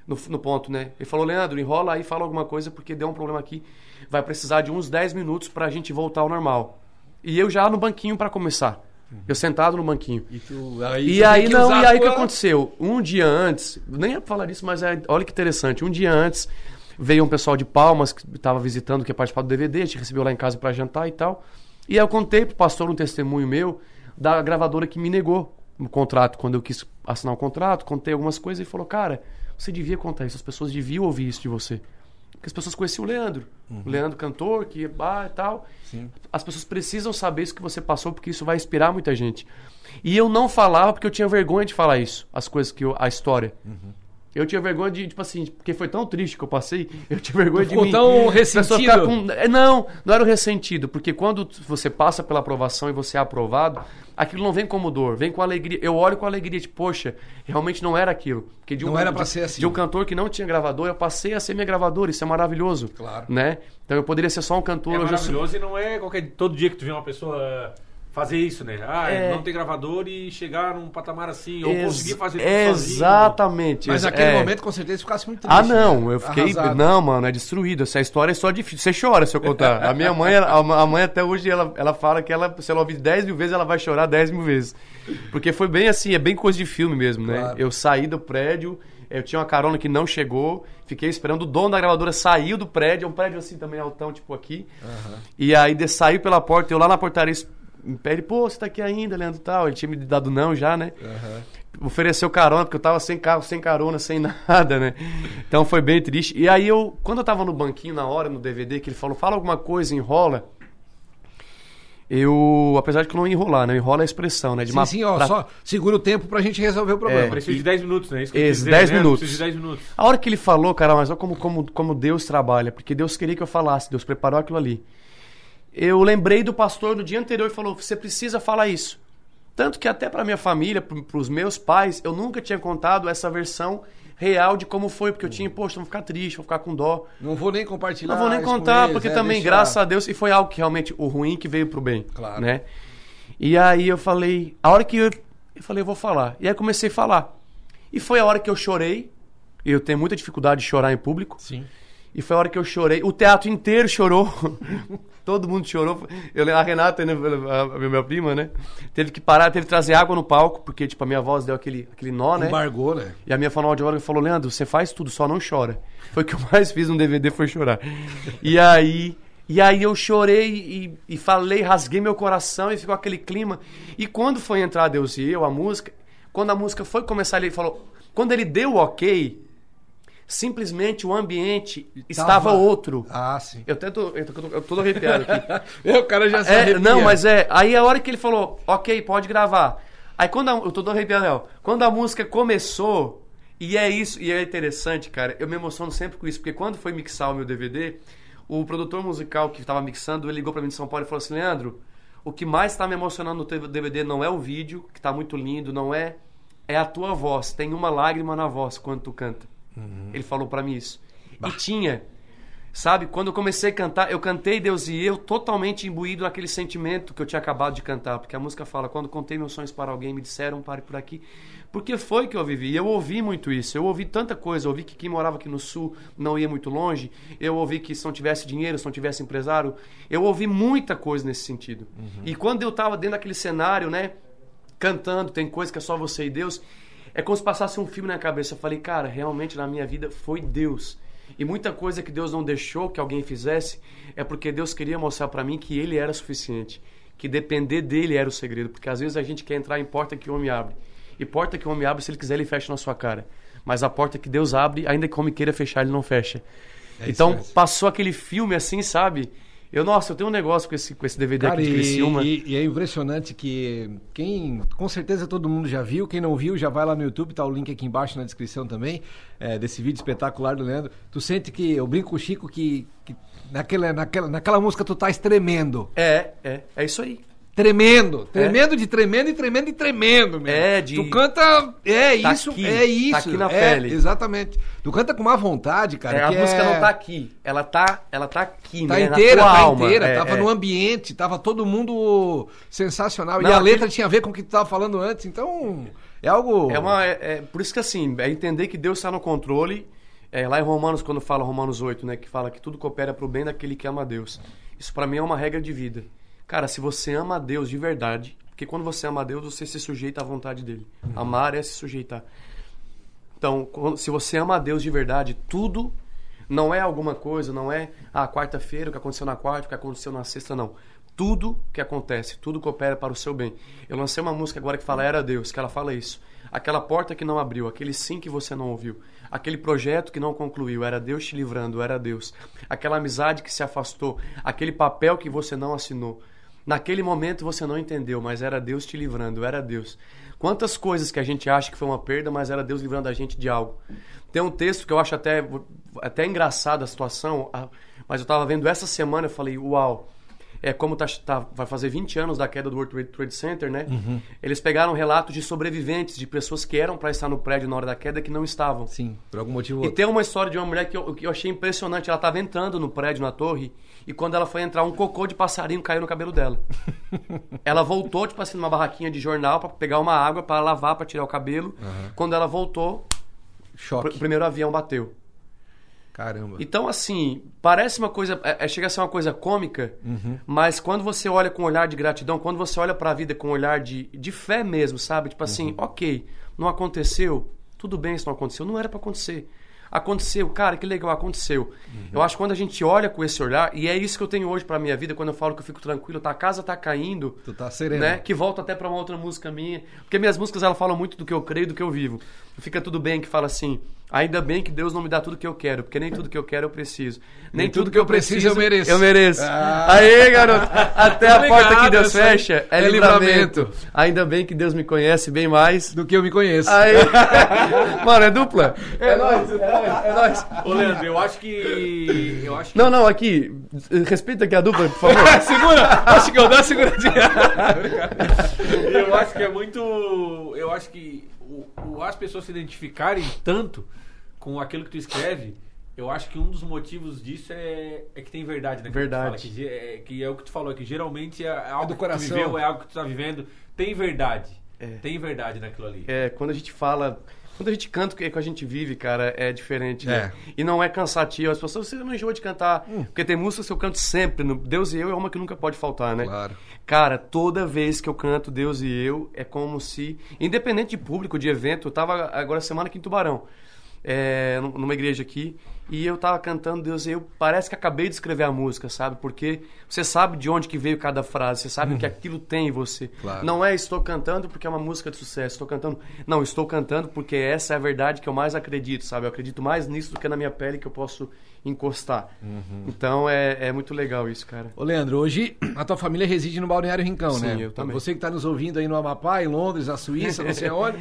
no, no ponto, né? Ele falou, Leandro, enrola aí, fala alguma coisa, porque deu um problema aqui. Vai precisar de uns 10 minutos pra gente voltar ao normal. E eu já no banquinho pra começar. Eu sentado no banquinho. E, tu, E aí, tem que não, e a aí o que aconteceu? Um dia antes, nem ia falar disso, mas é- olha que interessante. Um dia antes, veio um pessoal de Palmas que estava visitando, que ia participar do DVD, a gente recebeu lá em casa para jantar e tal. E aí eu contei pro pastor um testemunho meu da gravadora que me negou o contrato, quando eu quis assinar o contrato, contei algumas coisas e falou, cara, você devia contar isso, as pessoas deviam ouvir isso de você. Porque as pessoas conheciam o Leandro. O Leandro cantor, que bah, e tal. Sim. As pessoas precisam saber isso que você passou, porque isso vai inspirar muita gente. E eu não falava porque eu tinha vergonha de falar isso, as coisas que eu, a história. Eu tinha vergonha de, tipo assim, porque foi tão triste que eu passei, eu tinha vergonha Tu de ficou mim. tão ressentido? com- é, Não, não era o ressentido, porque quando você passa pela aprovação e você é aprovado, aquilo não vem como dor, vem com alegria. Eu olho com alegria, tipo, poxa, realmente não era aquilo. Porque de um, Não era pra ser assim. De um cantor que não tinha gravador, eu passei a ser minha gravadora, isso é maravilhoso. Claro. Né? Então eu poderia ser só um cantor, É hoje eu sou- maravilhoso e não é qualquer todo dia que tu vê uma pessoa fazer isso, né? Ah, É. não ter gravador e chegar num patamar assim, ou Ex- conseguir fazer tudo sozinho. Exatamente. Mas ex- naquele é. momento, com certeza, ficasse muito triste. Ah, não, né? eu fiquei. Arrasado. Não, mano, é destruído. Essa história é só difícil. Você chora se eu contar. A minha mãe, ela- a a mãe até hoje, ela, ela fala que ela, se ela ouvir 10 mil vezes, ela vai chorar 10 mil vezes. Porque foi bem assim, é bem coisa de filme mesmo, né? Claro. Eu saí do prédio, eu tinha uma carona que não chegou, fiquei esperando, o dono da gravadora saiu do prédio, é um prédio assim também altão, tipo aqui. E aí de, saiu pela porta, eu lá na portaria pé, ele, pô, você tá aqui ainda, Leandro e tal. Ele tinha me dado não já, né? Aham. ofereceu carona, porque eu tava sem carro, sem carona, sem nada, né? Então foi bem triste. E aí eu, quando eu tava no banquinho na hora, no DVD, que ele falou, fala alguma coisa, enrola. Eu, apesar de que eu não ia enrolar, né? Enrola a expressão, né? De Sim, uma- sim, ó, pra- só segura o tempo pra gente resolver o problema. É. Preciso de 10 minutos, né? Isso que eu Esse, quis dizer, 10 né? minutos. Preciso de 10 minutos. A hora que ele falou, cara, mas olha como, como, como Deus trabalha, porque Deus queria que eu falasse, Deus preparou aquilo ali. Eu lembrei do pastor no dia anterior e falou: você precisa falar isso. Tanto que até para minha família, para os meus pais, eu nunca tinha contado essa versão real de como foi, porque eu tinha, poxa, vou ficar triste, vou ficar com dó. Não vou nem compartilhar. Não vou nem contar, eles, porque é, também, graças a Deus, e foi algo que realmente, o ruim que veio pro bem. Claro. Né? E aí eu falei, a hora que eu, eu falei, eu vou falar. E aí comecei a falar. E foi a hora que eu chorei. Eu tenho muita dificuldade de chorar em público. Sim. E foi a hora que eu chorei. O teatro inteiro chorou. Todo mundo chorou. Eu, lembro- a Renata, né, a, a minha prima, né? Teve que parar, teve que trazer água no palco, porque, tipo, a minha voz deu aquele, aquele nó, né? Embargou, né? E a minha fonoaudióloga falou, Leandro, você faz tudo, só não chora. Foi o que eu mais fiz no DVD, foi chorar. E aí, e aí eu chorei e, e falei, rasguei meu coração e ficou aquele clima. E quando foi entrar Deus e eu, a música, quando a música foi começar, ele falou, quando ele deu o ok, simplesmente o ambiente estava outro. Ah, sim. Eu tô, eu tô, eu tô todo arrepiado aqui. É, o cara já se É, arrepia. não, mas é. Aí a hora que ele falou, ok, pode gravar. Aí quando a, eu tô todo arrepiado, Léo. Quando a música começou, e é isso, e é interessante, cara, eu me emociono sempre com isso, porque quando foi mixar o meu DVD, o produtor musical que tava mixando, ele ligou pra mim de São Paulo e falou assim, Leandro, o que mais tá me emocionando no teu DVD não é o vídeo, que tá muito lindo, não é, é a tua voz. Tem uma lágrima na voz quando tu canta. Ele falou pra mim isso. E tinha. Sabe, quando eu comecei a cantar, eu cantei Deus e eu totalmente imbuído naquele sentimento que eu tinha acabado de cantar. Porque a música fala, quando contei meus sonhos para alguém, me disseram, pare por aqui. Porque foi que eu vivi. E eu ouvi muito isso. Eu ouvi tanta coisa. Eu ouvi que quem morava aqui no sul não ia muito longe. Eu ouvi que se não tivesse dinheiro, se não tivesse empresário. Eu ouvi muita coisa nesse sentido. E quando eu estava dentro daquele cenário, né, cantando, tem coisa que é só você e Deus. É como se passasse um filme na cabeça. Eu falei, cara, realmente na minha vida foi Deus. E muita coisa que Deus não deixou que alguém fizesse é porque Deus queria mostrar para mim que Ele era suficiente. Que depender dele era o segredo. Porque às vezes a gente quer entrar em porta que o homem abre. E porta que o homem abre, se ele quiser, ele fecha na sua cara. Mas a porta que Deus abre, ainda que o homem queira fechar, ele não fecha. É isso então, mesmo. passou aquele filme assim, sabe? Eu, nossa, eu tenho um negócio com esse, com esse DVD Cara, aqui de e, Criciúma. e- e é impressionante que quem, com certeza todo mundo já viu, quem não viu já vai lá no YouTube, tá o link aqui embaixo na descrição também, é, desse vídeo espetacular do Leandro. Tu sente que, eu brinco com o Chico que, que naquela, naquela, naquela música tu estás tremendo. É, é, é isso aí. Tremendo, tremendo de tremendo e tremendo e tremendo, mesmo. É, de- Tu canta, é Tá isso, aqui, é isso. tá aqui na é, pele. Exatamente. Tu canta com uma vontade, cara. É, a música é- não tá aqui, ela tá, ela tá aqui, Tá né? inteira, tá alma. inteira. É, tava é. no ambiente, tava todo mundo sensacional. Não, e a aquele- letra tinha a ver com o que tu tava falando antes, então é algo. É uma, é, é- por isso que assim, é entender que Deus está no controle. É, lá em Romanos, quando fala Romanos 8, né, que fala que tudo coopera para o bem daquele que ama a Deus. Isso para mim é uma regra de vida. Cara, se você ama a Deus de verdade, porque quando você ama a Deus, você se sujeita à vontade dele. Amar é se sujeitar. Então, se você ama a Deus de verdade, tudo não é alguma coisa, não é a quarta-feira, o que aconteceu na quarta, o que aconteceu na sexta, não. Tudo que acontece, tudo coopera para o seu bem. Eu lancei uma música agora que fala Era Deus, que ela fala isso. Aquela porta que não abriu, aquele sim que você não ouviu, aquele projeto que não concluiu, era Deus te livrando, era Deus. Aquela amizade que se afastou, aquele papel que você não assinou. Naquele momento você não entendeu, mas era Deus te livrando, era Deus. Quantas coisas que a gente acha que foi uma perda, mas era Deus livrando a gente de algo. Tem um texto que eu acho até, até engraçado a situação, mas eu estava vendo essa semana e falei, uau, é como tá, tá- vai fazer 20 anos da queda do World Trade, Center, né? Eles pegaram relatos de sobreviventes, de pessoas que eram para estar no prédio na hora da queda que não estavam. Sim, por algum motivo. E tem uma história de uma mulher que eu, que eu achei impressionante. Ela estava entrando no prédio, na torre, e quando ela foi entrar, um cocô de passarinho caiu no cabelo dela. ela voltou, tipo assim, numa barraquinha de jornal para pegar uma água para lavar, para tirar o cabelo. Quando ela voltou, Choque. o primeiro avião bateu. Caramba. Então, assim, parece uma coisa. É, é- chega a ser uma coisa cômica, mas quando você olha com um olhar de gratidão, quando você olha pra vida com um olhar de, de fé mesmo, sabe? Tipo assim, ok, não aconteceu, tudo bem se não aconteceu, não era pra acontecer. Aconteceu, cara, que legal, aconteceu. Eu acho que quando a gente olha com esse olhar, e é isso que eu tenho hoje pra minha vida, quando eu falo que eu fico tranquilo, tá, a casa tá caindo, Tu tá sereno. né? Que volta até pra uma outra música minha. Porque minhas músicas elas falam muito do que eu creio e do que eu vivo. Fica tudo bem que fala assim: ainda bem que Deus não me dá tudo que eu quero, porque nem tudo que eu quero eu preciso. Nem, tudo que eu preciso eu mereço. Eu mereço. Ah. Aê, garoto! Até a Obrigado, porta que Deus aí fecha é, é livramento. livramento. Ainda bem que Deus me conhece bem mais. Do que eu me conheço. Aê! Mano, é dupla? É nóis, é nóis, é nóis. Ô, Leandro, eu acho que. Eu acho que. Não, não, aqui. Respeita aqui a dupla, por favor. Segura! Acho que eu dou uma seguradinha. Eu acho que é muito. Eu acho que o, o- as pessoas se identificarem tanto com aquilo que tu escreve, eu acho que um dos motivos disso é, é que tem verdade, né? que tu Verdade. fala, que, é, que é o que tu falou, que geralmente é algo do que coração. tu viveu, é algo que tu tá vivendo. Tem verdade. É. Tem verdade naquilo ali. É, quando a gente fala. Quando a gente canta o que que a gente vive, cara, é diferente, né? É. E não é cansativo. As pessoas, você não enjoa de cantar. Porque tem músicas que eu canto sempre. no Deus e Eu é uma que nunca pode faltar, né? Claro. Cara, toda vez que eu canto Deus e Eu, é como se. Independente de público, de evento, eu tava agora semana aqui em Tubarão. É, num- numa igreja aqui, e eu tava cantando Deus eu, parece que acabei de escrever a música, sabe? Porque você sabe de onde que veio cada frase, você sabe o que aquilo tem em você. Claro. Não é estou cantando porque é uma música de sucesso, estou cantando. Não, estou cantando porque essa é a verdade que eu mais acredito, sabe? Eu acredito mais nisso do que na minha pele que eu posso encostar. Então é, é muito legal isso, cara. Ô, Leandro, hoje a tua família reside no Balneário Rincão, Sim, né? eu também. Você que está nos ouvindo aí no Amapá, em Londres, na Suíça, não sei onde.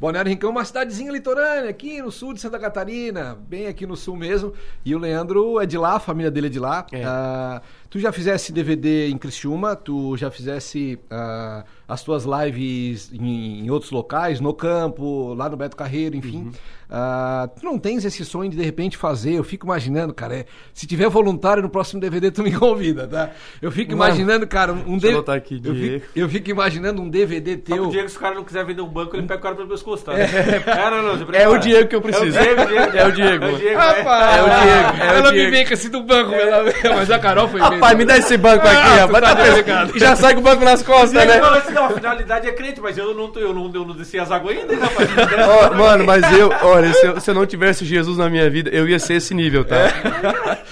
Balneário Rincão é uma cidadezinha litorânea, aqui no sul de Santa Catarina, bem aqui no sul mesmo. E o Leandro é de lá, a família dele é de lá. É. Ah, tu já fizesse DVD em Criciúma, tu já fizesse ah, as tuas lives em, em outros locais, no campo, lá no Beto Carreiro, enfim. Uhum. Ah, tu não tens esse sonho de de repente fazer? Eu fico imaginando, cara, é, se tiver voluntário no próximo DVD, tu me convida, tá? Eu fico Mano, imaginando, cara, um deixa eu aqui, eu, fico, eu fico imaginando um DVD Só que o teu. Diego, se o cara não quiser vender um banco, ele pega o cara pelo pescoço, tá? É, não, não, você É o Diego que eu preciso. É o Diego. É o Diego. É o Diego, Rapaz, é. É o Diego, é o ela me vem com esse do banco, ela- mas a Carol foi Rapaz, me dá esse banco aqui, Ah, rapaz. tá Tá já sai com o banco nas costas, né? Assim, a finalidade é crente, mas eu não, eu não, eu não desci as águas ainda, hein, rapaz. Ó, mano, mas eu, olha, se eu, se eu não tivesse Jesus na minha vida, eu ia ser esse nível, tá?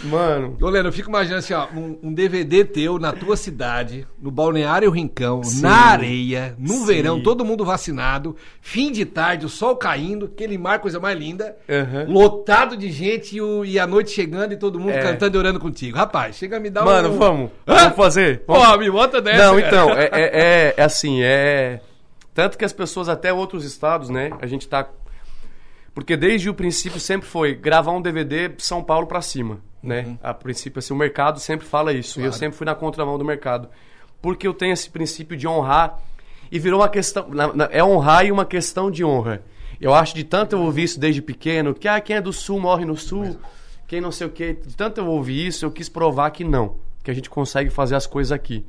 Mano. Ô, Leandro, eu fico imaginando assim, ó, um, um DVD teu na tua cidade, no Balneário Rincão, na areia, no Sim. verão, todo mundo vacinado, fim de tarde, o sol caindo, aquele mar, coisa mais linda, Aham. lotado de gente e, o- e a noite chegando e todo mundo É. cantando e orando contigo. Rapaz, chega a me dar um... Mano, vamos. Hã? Vamos fazer? Vamos Pô, me bota dessa, Não, cara. então, é, é- é- é assim, é. Tanto que as pessoas, até outros estados, né? A gente tá. Porque desde o princípio sempre foi gravar um DVD São Paulo pra cima, né? A princípio, assim, o mercado sempre fala isso. E eu Claro. sempre fui na contramão do mercado. Porque eu tenho esse princípio de honrar. E virou uma questão. na- na- é honrar e uma questão de honra. Eu acho de tanto eu ouvir isso desde pequeno, que ah, quem é do sul morre no sul, quem não sei o quê. De tanto eu ouvir isso, eu quis provar que não. Que a gente consegue fazer as coisas aqui.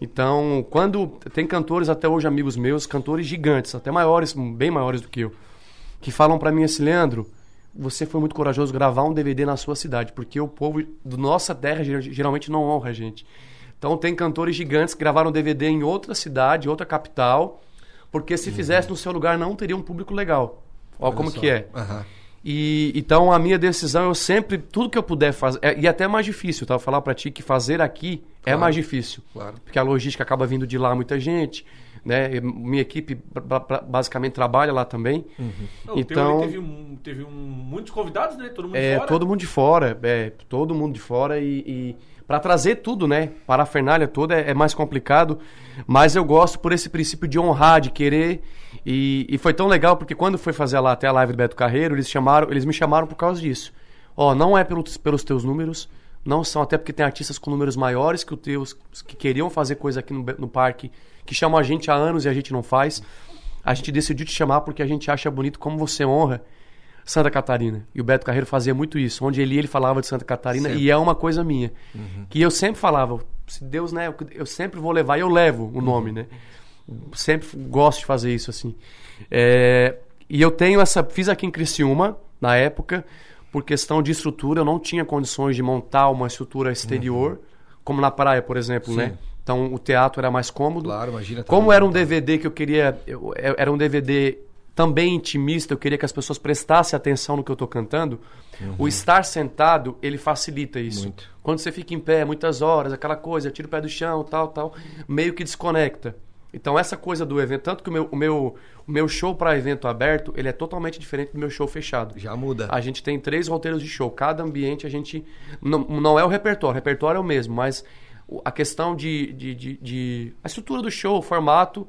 Então, quando tem cantores até hoje amigos meus, cantores gigantes, até maiores, bem maiores do que eu, que falam pra mim assim, Leandro, você foi muito corajoso gravar um DVD na sua cidade, porque o povo do nossa terra ger- geralmente não honra a gente. Então tem cantores gigantes que gravaram DVD em outra cidade, outra capital, porque se fizesse no seu lugar não teria um público legal. Ó, Olha como só. que é. Aham. E então a minha decisão eu sempre tudo que eu puder fazer é- e até mais difícil, tá? Eu falar pra ti que fazer aqui é Claro. mais difícil, Claro. porque a logística acaba vindo de lá muita gente, né? E minha equipe ba- ba- basicamente trabalha lá também. Não, Então- teve, um, teve um, muitos convidados, né? Todo mundo É, fora. todo mundo de fora, é, todo mundo de fora e, e para trazer tudo, né? Para a Fernália toda é, é mais complicado, mas eu gosto por esse princípio de honrar, de querer. E, e foi tão legal porque quando foi fazer lá até a live do Beto Carreiro, eles chamaram, eles me chamaram por causa disso. Ó, não é pelos, pelos teus números, não são até porque tem artistas com números maiores que os teus que queriam fazer coisa aqui no, no parque, que chamam a gente há anos e a gente não faz. A gente decidiu te chamar porque a gente acha bonito como você honra Santa Catarina. E o Beto Carreiro fazia muito isso. Onde ele ia, ele falava de Santa Catarina Sempre. e é uma coisa minha. Que eu sempre falava, se Deus, né, eu- sempre vou levar e eu levo o nome, né? Sempre gosto de fazer isso assim. É, e eu tenho essa, fiz aqui em Criciúma na época, por questão de estrutura, eu não tinha condições de montar uma estrutura exterior, como na praia, por exemplo, Sim. né? Então o teatro era mais cômodo. Claro, imagina. Como era um DVD que eu queria. eu- eu- era um DVD também intimista, eu queria que as pessoas prestassem atenção no que eu estou cantando. O estar sentado, ele facilita isso. Muito. Quando você fica em pé muitas horas, aquela coisa, tira o pé do chão, tal, tal, meio que desconecta. Então essa coisa do evento, tanto que o meu, o meu, o meu show para evento aberto, ele é totalmente diferente do meu show fechado. Já muda. A gente tem três roteiros de show. Cada ambiente a gente. Não, não é o repertório, o repertório é o mesmo, mas a questão de, de, de- de- A estrutura do show, o formato.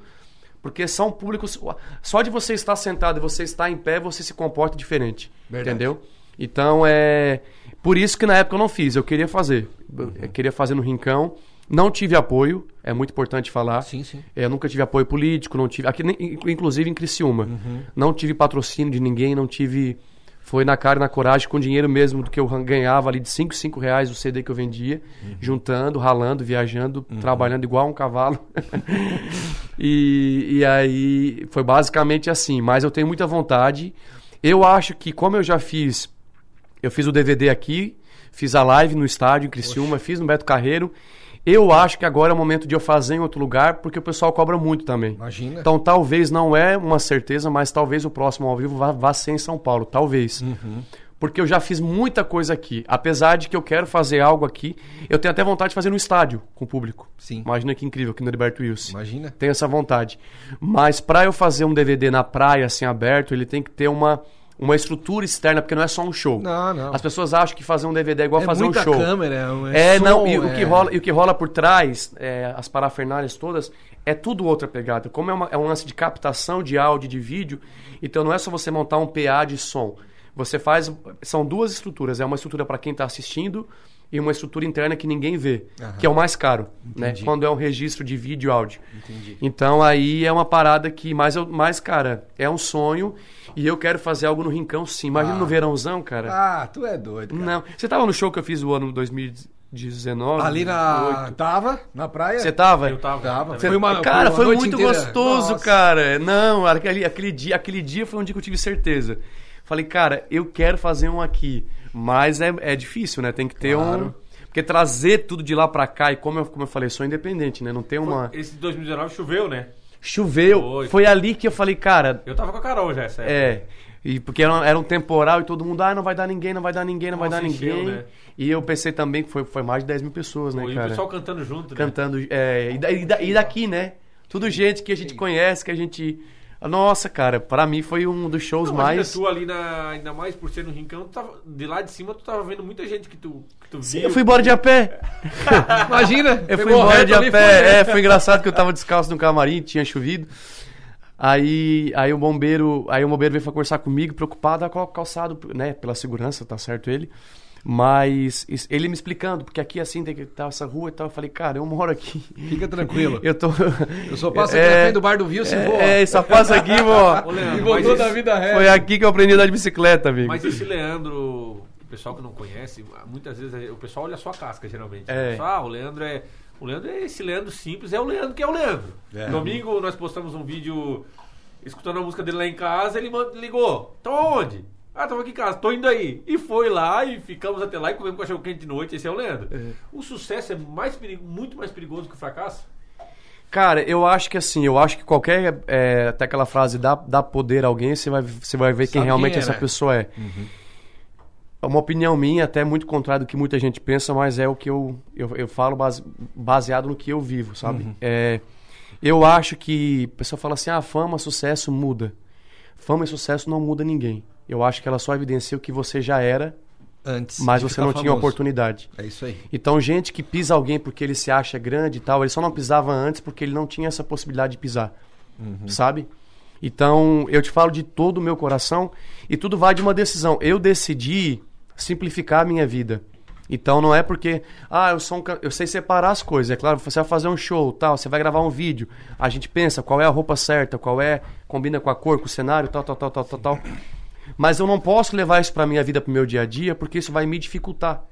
Porque são públicos. Só de você estar sentado e você estar em pé, você se comporta diferente. Verdade. Entendeu? Então é. Por isso que na época eu não fiz, eu queria fazer. Uhum. Eu queria fazer no Rincão. Não tive apoio, é muito importante falar. Sim, sim. Eu nunca tive apoio político, não tive. Aqui, inclusive em Criciúma. Uhum. Não tive patrocínio de ninguém, não tive. Foi na cara e na coragem, com dinheiro mesmo do que eu ganhava ali de 5, 5 reais o CD que eu vendia, Uhum. juntando, ralando, viajando, trabalhando igual um cavalo. e, e aí foi basicamente assim. Mas eu tenho muita vontade. Eu acho que, como eu já fiz, eu fiz o DVD aqui, fiz a live no estádio em Criciúma, fiz no Beto Carreiro. Eu acho que agora é o momento de eu fazer em outro lugar, porque o pessoal cobra muito também. Imagina. Então talvez não é uma certeza, mas talvez o próximo ao vivo vá, vá ser em São Paulo, talvez. Uhum. Porque eu já fiz muita coisa aqui. Apesar de que eu quero fazer algo aqui, eu tenho até vontade de fazer no estádio com o público. Sim. Imagina que incrível aqui no Heriberto Wilson. Imagina. Tenho essa vontade. Mas para eu fazer um DVD na praia, assim, aberto, ele tem que ter uma, uma estrutura externa, porque não é só um show. Não, não. As pessoas acham que fazer um DVD é igual é fazer um show. câmera. É, som, não, e o, é- que rola, e o que rola por trás, é, as parafernálias todas, é tudo outra pegada. Como é, uma- é um lance de captação de áudio e de vídeo, então não é só você montar um PA de som. Você faz. São duas estruturas. É uma estrutura para quem está assistindo e uma estrutura interna que ninguém vê, Aham. que é o mais caro, né? Quando é um registro de vídeo e áudio. Entendi. Então aí é uma parada que, mais, mais cara, é um sonho e eu quero fazer algo no Rincão sim. Imagina Ah. no verãozão, cara. Ah, tu é doido, cara. Não. Você tava no show que eu fiz o ano 2019? Ali na... 18? Tava, na praia? Você tava? Eu tava. Tava. Foi uma- cara, uma foi muito inteira. gostoso, Nossa. cara. Não, aquele, aquele, dia, aquele dia foi um dia que eu tive certeza. Falei, cara, eu quero fazer um aqui. Mas é, é difícil, né? Tem que ter Claro. um. Porque trazer tudo de lá pra cá, e como eu, como eu falei, sou independente, né? Não tem uma. Esse 2019 choveu, né? Choveu. Foi. Foi ali que eu falei, cara, Eu tava com a Carol já essa é. E porque era, era um temporal e todo mundo, ah, não vai dar ninguém, não vai dar ninguém, não vai Nossa, dar encheu, ninguém. né? E eu pensei também que foi, foi mais de 10 mil pessoas, né, Pô, e o cara? pessoal cantando junto, né? Cantando. É, e, da- e da- e daqui, né? Tudo gente que a gente conhece, que a gente. Nossa, cara, pra mim foi um dos shows Não, mais. tu ali, na, ainda mais por ser no Rincão, tava, de lá de cima tu tava vendo muita gente que tu, que tu viu. Eu fui embora de a pé. Imagina, Eu fui embora de a pé. foi? É, foi engraçado que eu tava descalço no camarim, tinha chovido. Aí, aí o bombeiro, aí o bombeiro veio pra conversar comigo, preocupado ah, com o calçado, né, pela segurança, tá certo ele. Mas ele me explicando, porque aqui assim tem que estar essa rua e tal, eu falei, cara, eu moro aqui. Fica tranquilo. Eu tô Eu só passo aqui na frente do bar do Viu, se voa. É, é, só passa aqui, vó. Ô, Leandro, E voltou da vida reta. Foi aqui que eu aprendi a andar de bicicleta, amigo. Mas esse Leandro, o pessoal que não conhece, muitas vezes o pessoal olha só a casca, geralmente. É. Né? Ah, o Leandro é. O Leandro é esse Leandro simples, é o Leandro que é o Leandro. É. Domingo nós postamos um vídeo escutando a música dele lá em casa, ele ligou. Tô onde? Ah, tava aqui em casa, tô indo aí. E foi lá e ficamos até lá e comemos cachorro quente de noite. Esse é o Leandro. O sucesso é mais perigo, muito mais perigoso que o fracasso? Cara, eu acho que assim, eu acho que qualquer. É, até aquela frase dá, dá poder a alguém, você vai, você vai ver quem Sabe realmente quem é, essa né? pessoa é. É uma opinião minha, até muito contrária do que muita gente pensa, mas é o que eu, eu, eu falo base- baseado no que eu vivo, sabe? É, eu acho que. A pessoa fala assim: ah, fama, sucesso muda. Fama e sucesso não muda ninguém. Eu acho que ela só evidencia o que você já era, Antes mas você não tinha famoso. oportunidade. É isso aí. Então, gente que pisa alguém porque ele se acha grande e tal, ele só não pisava antes porque ele não tinha essa possibilidade de pisar. Sabe? Então, eu te falo de todo o meu coração e tudo vai de uma decisão. Eu decidi simplificar a minha vida. Então não é porque, ah, eu sou um, eu sei separar as coisas. É claro, você vai fazer um show, tal, você vai gravar um vídeo. A gente pensa qual é a roupa certa, qual é, combina com a cor, com o cenário, tal, tal, tal, tal, tal, tal. Mas eu não posso levar isso pra minha vida, pro meu dia a dia, porque isso vai me dificultar.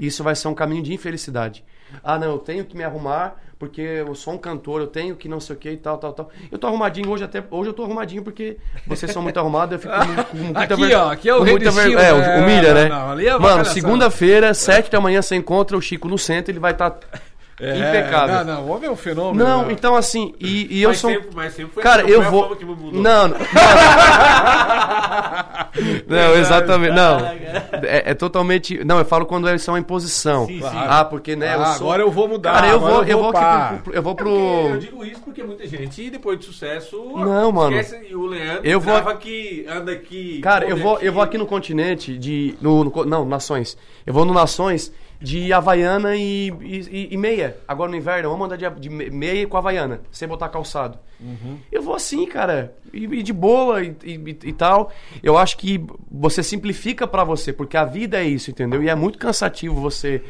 Isso vai ser um caminho de infelicidade. Ah, não, eu tenho que me arrumar porque eu sou um cantor, eu tenho que não sei o que e tal, tal, tal. Eu tô arrumadinho hoje até hoje eu tô arrumadinho porque vocês são muito arrumados, eu fico com, com muita Aqui, ver- ó, aqui é o rei muita ver- É, né? o milha, né? Não, não, é Mano, segunda-feira, sete da manhã você encontra o Chico no centro, ele vai estar impecável. É, Não, não, o homem é um fenômeno. Não, né? então assim, e, e eu mas, sou. sempre, mas sempre foi Cara, assim, eu vou. que mudou. Não, não. Não, exatamente. Não. É, é totalmente. Não, eu falo quando é- isso é uma imposição. Sim, sim. Ah, porque, né? Ah, eu sou... agora eu vou mudar. Cara, eu vou, eu vou aqui pro, pro- Eu vou É porque eu pro. digo isso porque muita gente, depois de sucesso, Não, mano. esquece e o Leandro Eu vou- aqui, anda aqui. Cara, eu vou, eu vou aqui no continente de. No, no- não, Nações. Eu vou no Nações de Havaiana e, e, e meia. Agora no inverno, vamos andar de, de me- meia com Havaiana, sem botar calçado. Eu vou assim, cara. E, e de boa e, tal. Eu acho que você simplifica pra você, porque a vida é isso, entendeu? E é muito cansativo você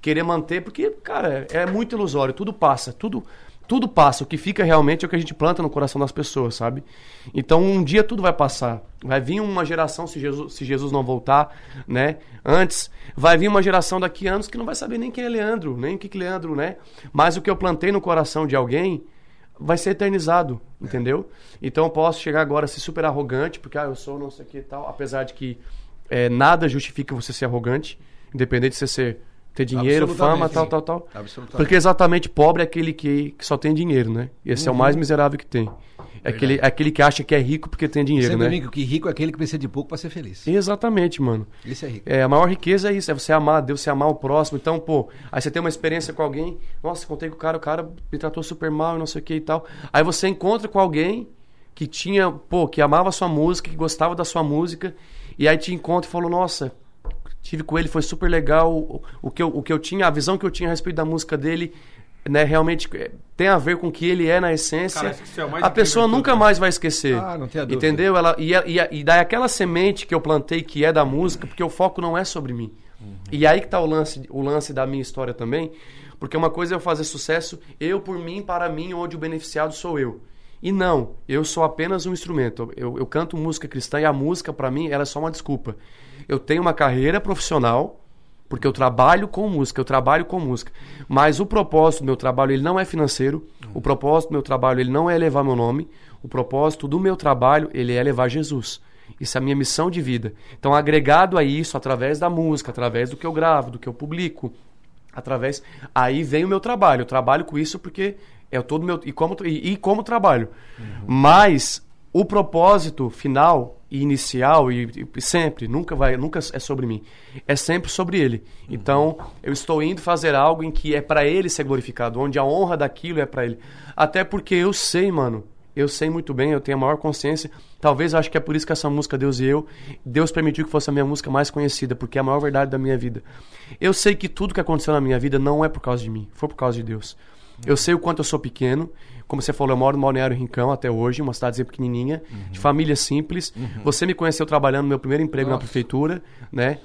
querer manter, porque, cara, é muito ilusório. Tudo passa, tudo. Tudo passa, o que fica realmente é o que a gente planta no coração das pessoas, sabe? Então um dia tudo vai passar. Vai vir uma geração, se Jesus, se Jesus não voltar, né? Antes, vai vir uma geração daqui a anos que não vai saber nem quem é Leandro, nem o que que Leandro, né? Mas o que eu plantei no coração de alguém vai ser eternizado, entendeu? Então eu posso chegar agora a ser super arrogante, porque ah, eu sou não sei o que e tal, apesar de que é, nada justifica você ser arrogante, independente de você ser, ter dinheiro, fama, tal, tal, tal. Porque exatamente pobre é aquele que, que só tem dinheiro, né? Esse é o mais miserável que tem. É aquele, é aquele que acha que é rico porque tem dinheiro, Sempre né? brinco que rico é aquele que precisa de pouco pra ser feliz. Exatamente, mano. Esse é rico. É, a maior riqueza é isso, é você amar Deus, você amar o próximo. Então, pô, aí você tem uma experiência com alguém, nossa, contei com o cara, o cara me tratou super mal e não sei o que e tal. Aí você encontra com alguém que tinha, pô, que amava a sua música, que gostava da sua música, e aí te encontra e falou, nossa, tive com ele, foi super legal, o, o que eu, o que eu tinha, a visão que eu tinha a respeito da música dele, né, realmente é, tem a ver com o que ele é na essência. Cara, é a pessoa nunca tudo, mais vai esquecer. Ah, não tenha dúvida. Entendeu? Ela, e, e, e daí aquela semente que eu plantei que é da música, porque o foco não é sobre mim. E aí que tá o lance, o lance da minha história também, porque uma coisa é eu fazer sucesso, eu por mim, para mim, onde o beneficiado sou eu. E não, eu sou apenas um instrumento. Eu, eu canto música cristã e a música, para mim, ela é só uma desculpa. Eu tenho uma carreira profissional, porque eu trabalho com música, eu trabalho com música. Mas o propósito do meu trabalho, ele não é financeiro. O propósito do meu trabalho, ele não é elevar meu nome. O propósito do meu trabalho, ele é levar Jesus. Isso é a minha missão de vida. Então, agregado a isso, através da música, através do que eu gravo, do que eu publico, através. Aí vem o meu trabalho. Eu trabalho com isso porque é todo meu e como e, e como trabalho. Mas o propósito final e inicial e, e sempre nunca vai nunca é sobre mim é sempre sobre ele. Então eu estou indo fazer algo em que é para ele ser glorificado onde a honra daquilo é para ele. Até porque eu sei mano eu sei muito bem eu tenho a maior consciência talvez acho que é por isso que essa música Deus e eu Deus permitiu que fosse a minha música mais conhecida porque é a maior verdade da minha vida. Eu sei que tudo que aconteceu na minha vida não é por causa de mim foi por causa de Deus. Eu sei o quanto eu sou pequeno como você falou, eu moro no Balneário Rincão até hoje, uma cidadezinha pequenininha, uhum. de família simples. Uhum. Você me conheceu trabalhando no meu primeiro emprego Nossa. na prefeitura, né?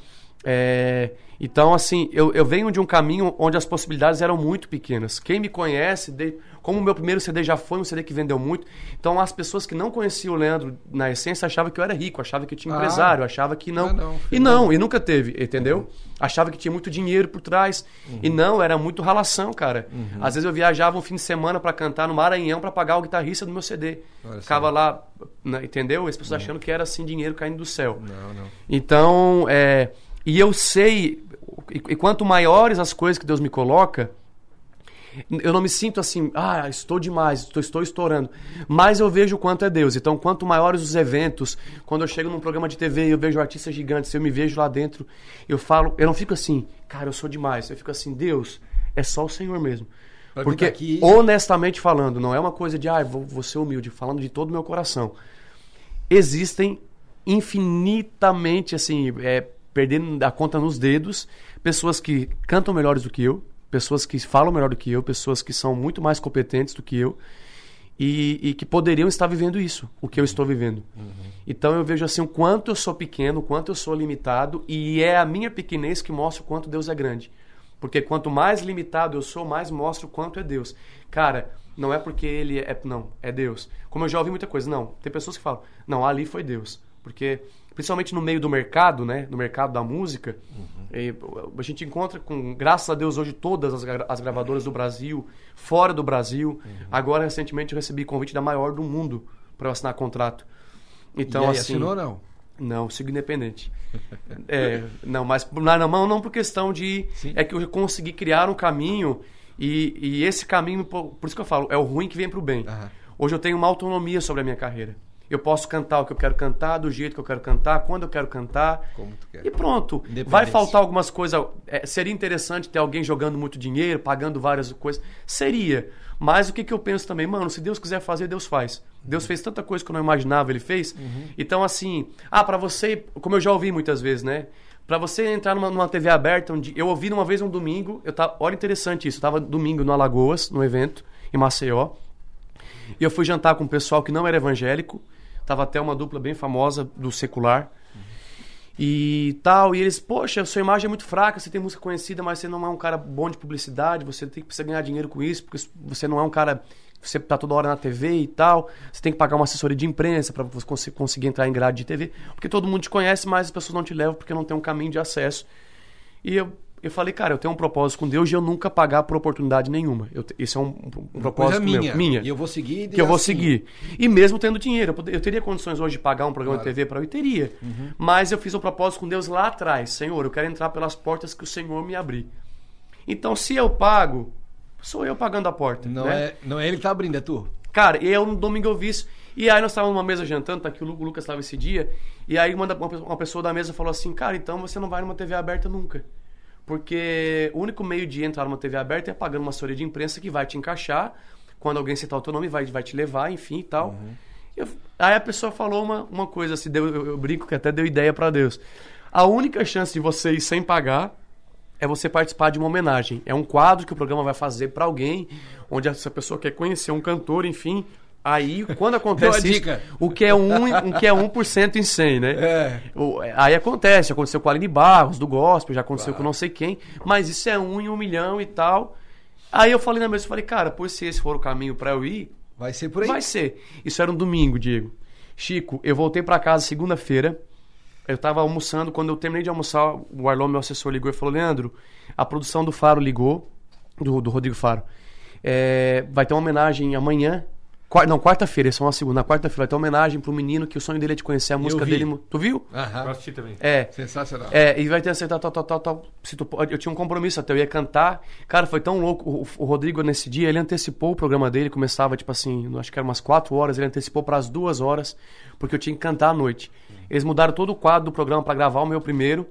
É, então, assim, eu, eu venho de um caminho onde as possibilidades eram muito pequenas. Quem me conhece, de, como o meu primeiro CD já foi um CD que vendeu muito, então as pessoas que não conheciam o Leandro na essência achavam que eu era rico, achavam que eu tinha ah, empresário, achavam que não. não e não, e nunca teve, entendeu? Uhum. Achava que tinha muito dinheiro por trás. Uhum. E não, era muito relação, cara. Uhum. Às vezes eu viajava um fim de semana para cantar no Maranhão para pagar o guitarrista do meu CD. Olha Ficava assim. lá, né, entendeu? As pessoas achando que era assim dinheiro caindo do céu. Não, não. Então, é, e eu sei, e, quanto maiores as coisas que Deus me coloca, eu não me sinto assim, ah, estou demais, estou, estou estourando. Mas eu vejo o quanto é Deus. Então, quanto maiores os eventos, quando eu chego num programa de TV e eu vejo artistas gigantes, eu me vejo lá dentro, eu falo, eu não fico assim, cara, eu sou demais. Eu fico assim, Deus, é só o Senhor mesmo. Porque, aqui... honestamente falando, não é uma coisa de, ah, vou, vou ser humilde, falando de todo o meu coração. Existem infinitamente, assim, é, perdendo a conta nos dedos, pessoas que cantam melhores do que eu, pessoas que falam melhor do que eu, pessoas que são muito mais competentes do que eu e, e que poderiam estar vivendo isso, o que eu estou vivendo. Uhum. Então eu vejo assim o quanto eu sou pequeno, o quanto eu sou limitado e é a minha pequenez que mostra o quanto Deus é grande. Porque quanto mais limitado eu sou, mais mostra o quanto é Deus. Cara, não é porque ele é. Não, é Deus. Como eu já ouvi muita coisa. Não, tem pessoas que falam, não, ali foi Deus. Porque principalmente no meio do mercado, né, no mercado da música, uhum. a gente encontra com, graças a Deus hoje todas as, as gravadoras do Brasil, fora do Brasil. Uhum. Agora recentemente eu recebi convite da maior do mundo para eu assinar contrato. Então e aí, assim, assinou não? Não, sigo independente. é, não, mas não, não, não por questão de Sim. é que eu consegui criar um caminho e, e esse caminho, por, por, isso que eu falo, é o ruim que vem para o bem. Uhum. Hoje eu tenho uma autonomia sobre a minha carreira. Eu posso cantar o que eu quero cantar, do jeito que eu quero cantar, quando eu quero cantar. Como tu quer. E pronto. Vai faltar algumas coisas. É, seria interessante ter alguém jogando muito dinheiro, pagando várias coisas. Seria. Mas o que, que eu penso também? Mano, se Deus quiser fazer, Deus faz. Deus fez tanta coisa que eu não imaginava, Ele fez. Uhum. Então, assim, ah, para você, como eu já ouvi muitas vezes, né? Para você entrar numa, numa, TV aberta, onde eu ouvi uma vez um domingo, eu tava, olha interessante isso, eu tava domingo no Alagoas, no evento, em Maceió, e eu fui jantar com um pessoal que não era evangélico, Tava até uma dupla bem famosa do secular. E tal, e eles, poxa, sua imagem é muito fraca, você tem música conhecida, mas você não é um cara bom de publicidade, você tem que precisar ganhar dinheiro com isso, porque você não é um cara você tá toda hora na TV e tal, você tem que pagar uma assessoria de imprensa para você conseguir entrar em grade de TV, porque todo mundo te conhece, mas as pessoas não te levam porque não tem um caminho de acesso. E eu eu falei, cara, eu tenho um propósito com Deus de eu nunca pagar por oportunidade nenhuma. Eu, esse é um, um propósito minha, meu, minha. E eu vou seguir. Que eu vou assim. seguir. E mesmo tendo dinheiro, eu, eu, teria condições hoje de pagar um programa claro. de TV para eu? Teria. Uhum. Mas eu fiz um propósito com Deus lá atrás. Senhor, eu quero entrar pelas portas que o Senhor me abrir. Então, se eu pago, sou eu pagando a porta. Não, né? é, não é ele que tá abrindo, é tu. Cara, eu no domingo eu vi isso. E aí nós estávamos numa mesa jantando, tá aqui o Lucas estava esse dia, e aí uma, uma pessoa da mesa falou assim, cara, então você não vai numa TV aberta nunca. Porque o único meio de entrar numa TV aberta é pagando uma assessoria de imprensa que vai te encaixar. Quando alguém citar o teu nome, vai, vai te levar, enfim e tal. Uhum. Eu, aí a pessoa falou uma, uma coisa assim, deu, eu, eu brinco que até deu ideia para Deus. A única chance de você ir sem pagar é você participar de uma homenagem. É um quadro que o programa vai fazer para alguém, onde essa pessoa quer conhecer um cantor, enfim, Aí, quando acontece isso, o que é 1%, um, um, que é 1 em 100, né? É. O, aí acontece, aconteceu com a Aline Barros, do Gospel, já aconteceu claro. com não sei quem, mas isso é 1 em 1 milhão e tal. Aí eu falei na mesa, eu falei, cara, pois se esse for o caminho para eu ir... Vai ser por aí. Vai ser. Isso era um domingo, Diego. Chico, eu voltei para casa segunda-feira, eu tava almoçando, quando eu terminei de almoçar, o Arlon, meu assessor, ligou e falou, Leandro, a produção do Faro ligou, do, do Rodrigo Faro, é, vai ter uma homenagem amanhã Não, quarta-feira, isso é uma segunda. Na quarta-feira vai ter homenagem pro menino que o sonho dele é de conhecer a música vi. dele. Tu viu? Eu Aham. assisti também. É. Sensacional. É, e vai ter assim, tal, tal, tal, tal, tal. Se tu eu tinha um compromisso até, eu ia cantar. Cara, foi tão louco. O, o Rodrigo, nesse dia, ele antecipou o programa dele, começava, tipo assim, no- acho que era umas 4 horas, ele antecipou para as duas horas, porque eu tinha que cantar à noite. Eles mudaram todo o quadro do programa para gravar o meu primeiro.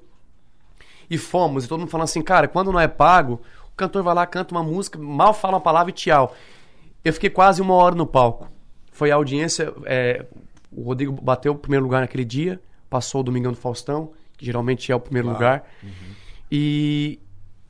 E fomos, e todo mundo falando assim, cara, quando não é pago, o cantor vai lá, canta uma música, mal fala uma palavra e tchau. Eu fiquei quase uma hora no palco. Foi a audiência, é, o Rodrigo bateu o primeiro lugar naquele dia, passou o Domingão do Faustão, que geralmente é o primeiro lugar. E,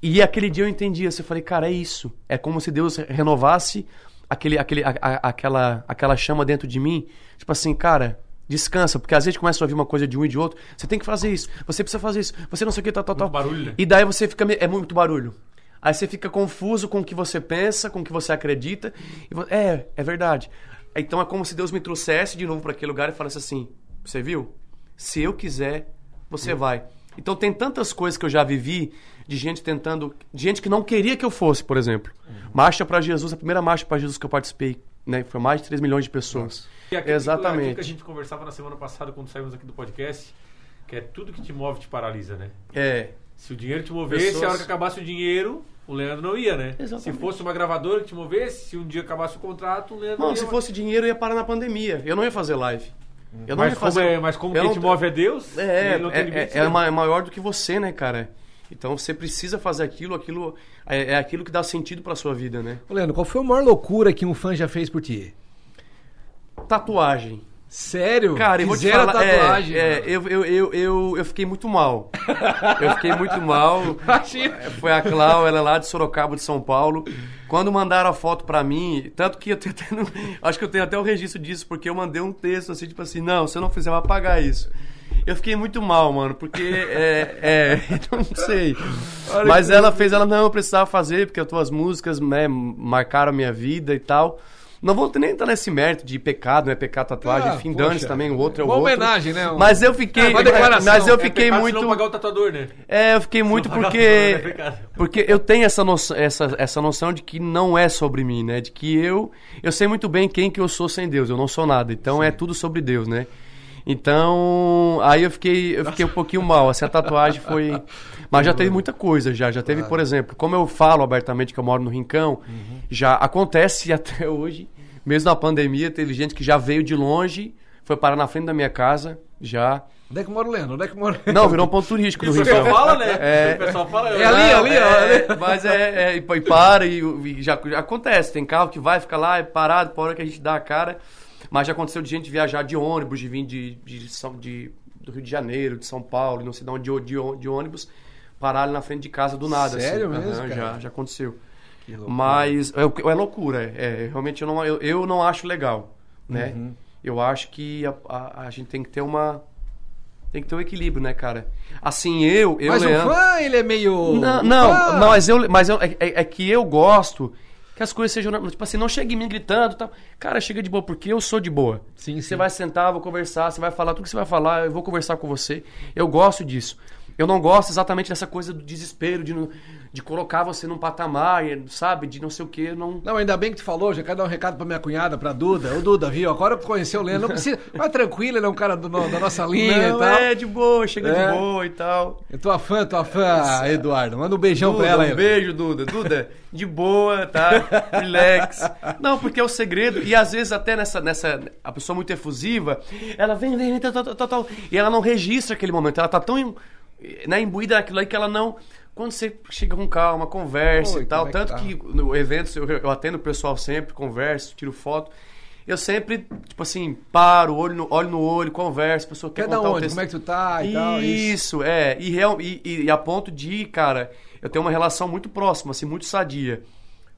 e aquele dia eu entendi, assim, eu falei, cara, é isso. É como se Deus renovasse aquele, aquele, a- a- aquela, aquela chama dentro de mim. Tipo assim, cara, descansa, porque às vezes começa a ouvir uma coisa de um e de outro. Você tem que fazer isso, você precisa fazer isso, você não sei o que, tal, tal, tal. Muito barulho, né? E daí você fica. É muito barulho. Aí você fica confuso com o que você pensa, com o que você acredita. E é, é verdade. Então é como se Deus me trouxesse de novo para aquele lugar e falasse assim: Você viu? Se eu quiser, você vai. Então tem tantas coisas que eu já vivi de gente tentando. De gente que não queria que eu fosse, por exemplo. Marcha para Jesus, a primeira marcha para Jesus que eu participei, né? Foi mais de 3 milhões de pessoas. E aquilo- Exatamente. Aquilo que a gente conversava na semana passada quando saímos aqui do podcast, que é tudo que te move te paralisa, né? É. Se o dinheiro te movesse, Pessoas- a hora que acabasse o dinheiro, o Leandro não ia, né? Exatamente. Se fosse uma gravadora que te movesse, se um dia acabasse o contrato, o Leandro não Não, ia. se fosse dinheiro, eu ia parar na pandemia. Eu não ia fazer live. Eu não mas ia como, fazer. é, mas como eu quem não- te move é Deus, É, ele não tem é, limites, é, é né? ma- é maior do que você, né, cara? Então você precisa fazer aquilo, aquilo é, é aquilo que dá sentido pra sua vida, né? Ô, Leandro, qual foi a maior loucura que um fã já fez por ti? Tatuagem. Sério? Cara, eu vou te Fizeram falar, tatuagem. é, é, eu, eu, eu, eu, eu fiquei muito mal. Eu fiquei muito mal. Imagina. Foi a Clau, ela é lá de Sorocaba, de São Paulo. Quando mandaram a foto pra mim, tanto que eu tenho até, no- acho que eu tenho até o registro disso, porque eu mandei um texto assim, tipo assim, não, se eu não fizer, eu vou apagar isso. Eu fiquei muito mal, mano, porque é, é não sei. Mas ela fez, ela não, eu precisava fazer, porque as tuas músicas né, marcaram a minha vida e tal. Não vou nem entrar nesse mérito de pecado, né? Pecado, tatuagem, Ah, poxa. dane-se também, o outro é o Uma outro. homenagem, né? Um- Mas eu fiquei. É, uma declaração. Mas eu É fiquei se muito. não pagar o tatuador, né? É, eu fiquei muito porque. tatuador, é. Porque eu tenho essa noção, essa, essa noção de que não é sobre mim, né? De que eu. Eu sei muito bem quem que eu sou sem Deus. Eu não sou nada. Então é tudo sobre Deus, né? Então. Aí eu fiquei, eu fiquei um pouquinho mal. Assim, a tatuagem foi. Mas já teve muita coisa, já. Já teve, por exemplo, como eu falo abertamente que eu moro no Rincão, já acontece até hoje, mesmo na pandemia, teve gente que já veio de longe, foi parar na frente da minha casa, já. Onde é que mora o Leandro? Onde é que mora Não, virou um ponto turístico no O pessoal Rincão. fala, né? É. O pessoal fala. É ali, Não, ali, ó. É, mas é, é, e, para e, e já, já acontece. Tem carro que vai, fica lá, é parado, por hora que a gente dá a cara. Mas já aconteceu de gente viajar de ônibus, de vir de, de, São- de- do Rio de Janeiro, de São Paulo, não sei de onde, de, de, de ônibus, parar ali na frente de casa do nada. Sério assim. mesmo, cara? Já, já aconteceu. Mas é, é loucura, é, é, realmente eu não, eu, eu não acho legal, né? Uhum. Eu acho que a, a, a gente tem que ter uma... Tem que ter um equilíbrio, né, cara? Assim, eu... eu Mas Leandro, o fã, ele é meio... não, não, não, mas eu, mas eu, é, é- é que eu gosto que as coisas sejam, tipo assim, não chegue em mim gritando, tal. Cara, chega de boa porque eu sou de boa. Sim, Você sim. vai sentar, vou conversar, você vai falar tudo que você vai falar, eu vou conversar com você. Eu gosto disso. Eu não gosto exatamente dessa coisa do desespero de, de colocar você num patamar, sabe, de não sei o que, não. Não, ainda bem que tu falou, já quero dar um recado pra minha cunhada, pra Duda. Ô, Duda, viu? Agora tu conheceu o Leandro, não precisa... Vai tranquilo, ele é um cara do da nossa linha não, e tal. é de boa, chega É. de boa e tal. Eu tua fã, tua fã, Eduardo. Manda um beijão Duda, pra ela um aí. beijo, Duda. Duda, de boa, tá? Relax. Não, porque é o segredo. E às vezes até nessa, nessa a pessoa muito efusiva, ela vem, vem, vem, tal, tal, tal, tal, e ela não registra aquele momento. Ela tá tão né, imbuída naquilo aí que ela não... Quando você chega com calma, conversa Oi, e tal. é que Tanto tá? que no evento eu, eu atendo o pessoal sempre, converso, tiro foto. Eu sempre, tipo assim, paro, olho no olho, no olho converso, a pessoa quer Quer da contar um onde? texto. Como é que tu tá e tal? Isso, é. E, real, e, e- e a ponto de, cara, eu tenho uma relação muito próxima, assim, muito sadia.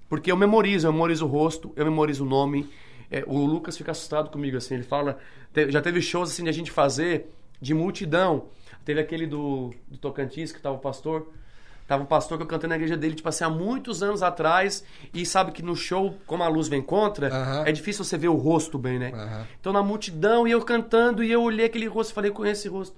Porque eu memorizo, eu memorizo o rosto, eu memorizo o nome. É, o Lucas fica assustado comigo, assim, ele fala. te- já teve shows assim de a gente fazer de multidão. Teve aquele do, do Tocantins, que tava o pastor. Tava um pastor que eu cantei na igreja dele, tipo assim, há muitos anos atrás. E sabe que no show, como a luz vem contra, Aham. é difícil você ver o rosto bem, né? Aham. Então na multidão, e eu cantando, e eu olhei aquele rosto, falei, conheço esse rosto.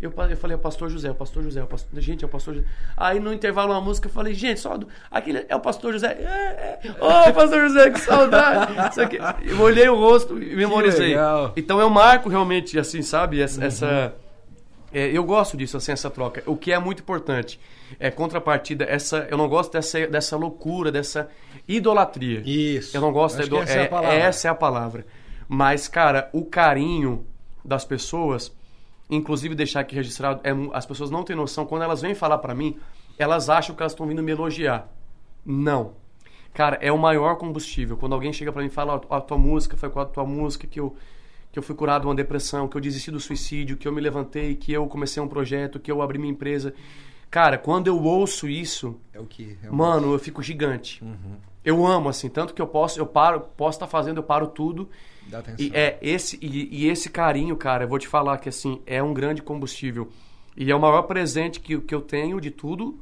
Eu, eu falei, é o pastor José, é o pastor José, é o pastor... gente, é o pastor José. Aí no intervalo uma música eu falei, gente, só aquele é o pastor José. É, é. Ô, pastor José, que saudade. Isso aqui. Eu olhei o rosto e memorizei. Então eu marco realmente, assim, sabe, essa. essa- é, eu gosto disso, assim, essa troca. O que é muito importante é contrapartida, essa. Eu não gosto dessa, dessa loucura, dessa idolatria. Isso. Eu não gosto da Acho ido- essa é a é- palavra. essa é a palavra. Mas, cara, o carinho das pessoas, inclusive deixar aqui registrado, é as pessoas não têm noção, quando elas vêm falar pra mim, elas acham que elas estão vindo me elogiar. Não. Cara, é o maior combustível. Quando alguém chega pra mim e fala, "Ó, a tua música foi com a tua música que eu que eu fui curado de uma depressão, que eu desisti do suicídio, que eu me levantei, que eu comecei um projeto, que eu abri minha empresa. Cara, quando eu ouço isso, É o que. Mano, eu fico gigante. Eu amo, assim, tanto que eu posso, eu paro, posso estar fazendo, eu paro tudo. Dá atenção. E é esse e, e esse carinho, cara, eu vou te falar que assim, é um grande combustível. E é o maior presente que, que eu tenho de tudo.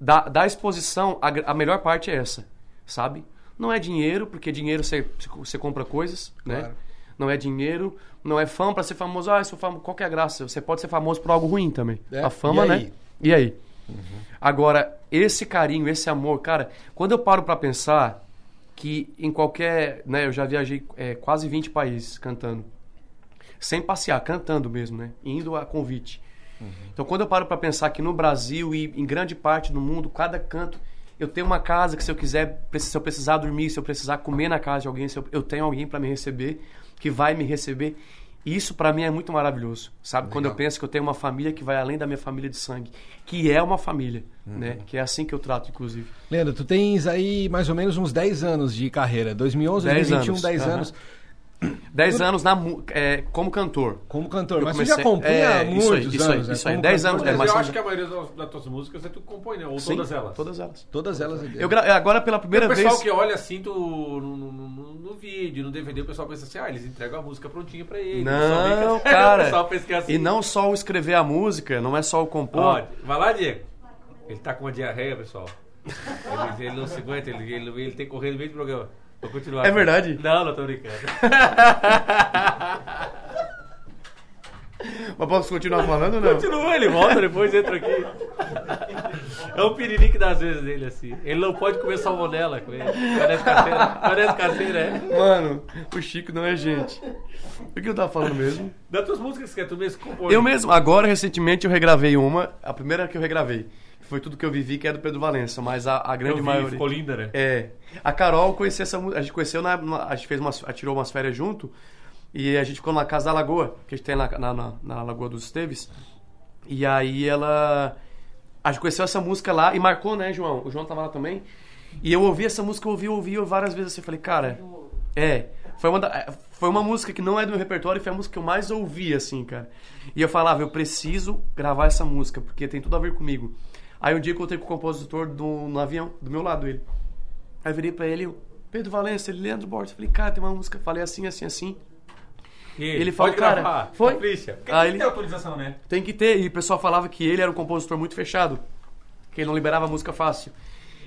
Da, da exposição, a, a melhor parte é essa, sabe? Não é dinheiro, porque dinheiro você, você compra coisas, né? Não é dinheiro, não é fama pra ser famoso. Ah, sou famoso. Qual que é a graça? Você pode ser famoso por algo ruim também. É, A fama, e né? aí? Uhum. E aí? Agora, esse carinho, esse amor, cara, quando eu paro pra pensar que em qualquer, né, eu já viajei é, quase 20 países cantando, sem passear, cantando mesmo, né, indo a convite. Então, quando eu paro pra pensar que no Brasil e em grande parte do mundo, cada canto, eu tenho uma casa que se eu quiser, se eu precisar dormir, se eu precisar comer na casa de alguém, eu, eu tenho alguém pra me receber, que vai me receber. Isso pra mim é muito maravilhoso, sabe? Quando eu Legal. penso que eu tenho uma família que vai além da minha família de sangue, que é uma família, Uhum. né? Que é assim que eu trato, inclusive. Leandro, tu tens aí mais ou menos uns 10 anos de carreira. 2011, 10 2021, anos. 10 Aham. anos. Dez anos na, é, como cantor. Como cantor. Eu mas comecei- tu já acompanha é, há isso aí, muitos isso aí, anos, né? isso aí. Como 10 cantor, anos, é, Mas mas eu acho que a maioria das, das tuas músicas é tu que compõe, né? Ou Sim, todas elas. Todas elas. Todas elas. Eu gra- agora pela primeira o pessoal vez. que olha assim tu, no, no, no- no vídeo, no DVD, o pessoal pensa assim, ah, eles entregam a música prontinha pra ele. Não, cara. pensa que é assim. E não só o escrever a música, não é só o compor. Ó, vai lá, Diego. Ele tá com uma diarreia, pessoal. Ele, ele não se aguenta, ele, ele, ele tem que correr no meio do programa. Vou continuar. É verdade? Não, não tô brincando. Mas posso continuar falando ou não? Continua, ele volta depois, entra aqui. É o pirinique das vezes dele, assim. Ele não pode comer salmonela com ele. Parece caseira. Parece caseira, é. Mano, o Chico não é gente. O que eu tava falando mesmo? Das tuas músicas que é tu mesmo compõe. Eu mesmo, agora recentemente eu regravei uma, a primeira que eu regravei. Foi tudo que eu vivi, que é do Pedro Valença, mas a, a grande Eu vi, maioria. ficou linda, né? É. A Carol conhecia essa música. A gente conheceu na. a gente fez umas. Tirou umas férias junto. E a gente ficou na casa da Lagoa, que a gente tem na, na, na- na Lagoa dos Esteves. E aí ela. A gente conheceu essa música lá e marcou, né, João? O João tava lá também. E eu ouvi essa música, eu ouvi, eu ouvi várias vezes assim. Eu falei, cara. É. Foi uma, da- foi uma música que não é do meu repertório e foi a música que eu mais ouvi, assim, cara. E eu falava, eu preciso gravar essa música, porque tem tudo a ver comigo. Aí um dia eu encontrei com o compositor do, no avião, do meu lado ele. Aí eu virei pra ele, eu, Pedro Valença, ele, Leandro Borges. Eu falei, cara, tem uma música. Falei assim, assim, assim. E Ele falou, cara, gravar. foi? Capricha. Porque Aí tem ele- que ter autorização, né? Tem que ter. E o pessoal falava que ele era um compositor muito fechado. Que ele não liberava música fácil.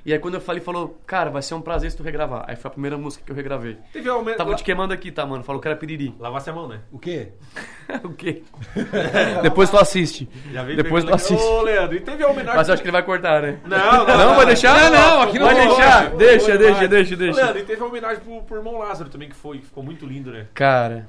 E aí quando eu falei, falou, cara, vai ser um prazer se tu regravar. Aí foi a primeira música que eu regravei. Teve aumento. Tava te queimando aqui, tá, mano? Falou que era piriri. Lavasse a mão, né? O quê? o quê? Depois tu assiste. Já veio Depois tu assiste. Ô, Leandro, e teve a homenagem. Mas eu acho que ele vai cortar, né? Não, não, Não, vai deixar? Não, não, aqui não vai deixar. Deixa, deixa, deixa, deixa. Leandro, e teve a homenagem pro, pro irmão Lázaro também, que foi, que ficou muito lindo, né? Cara,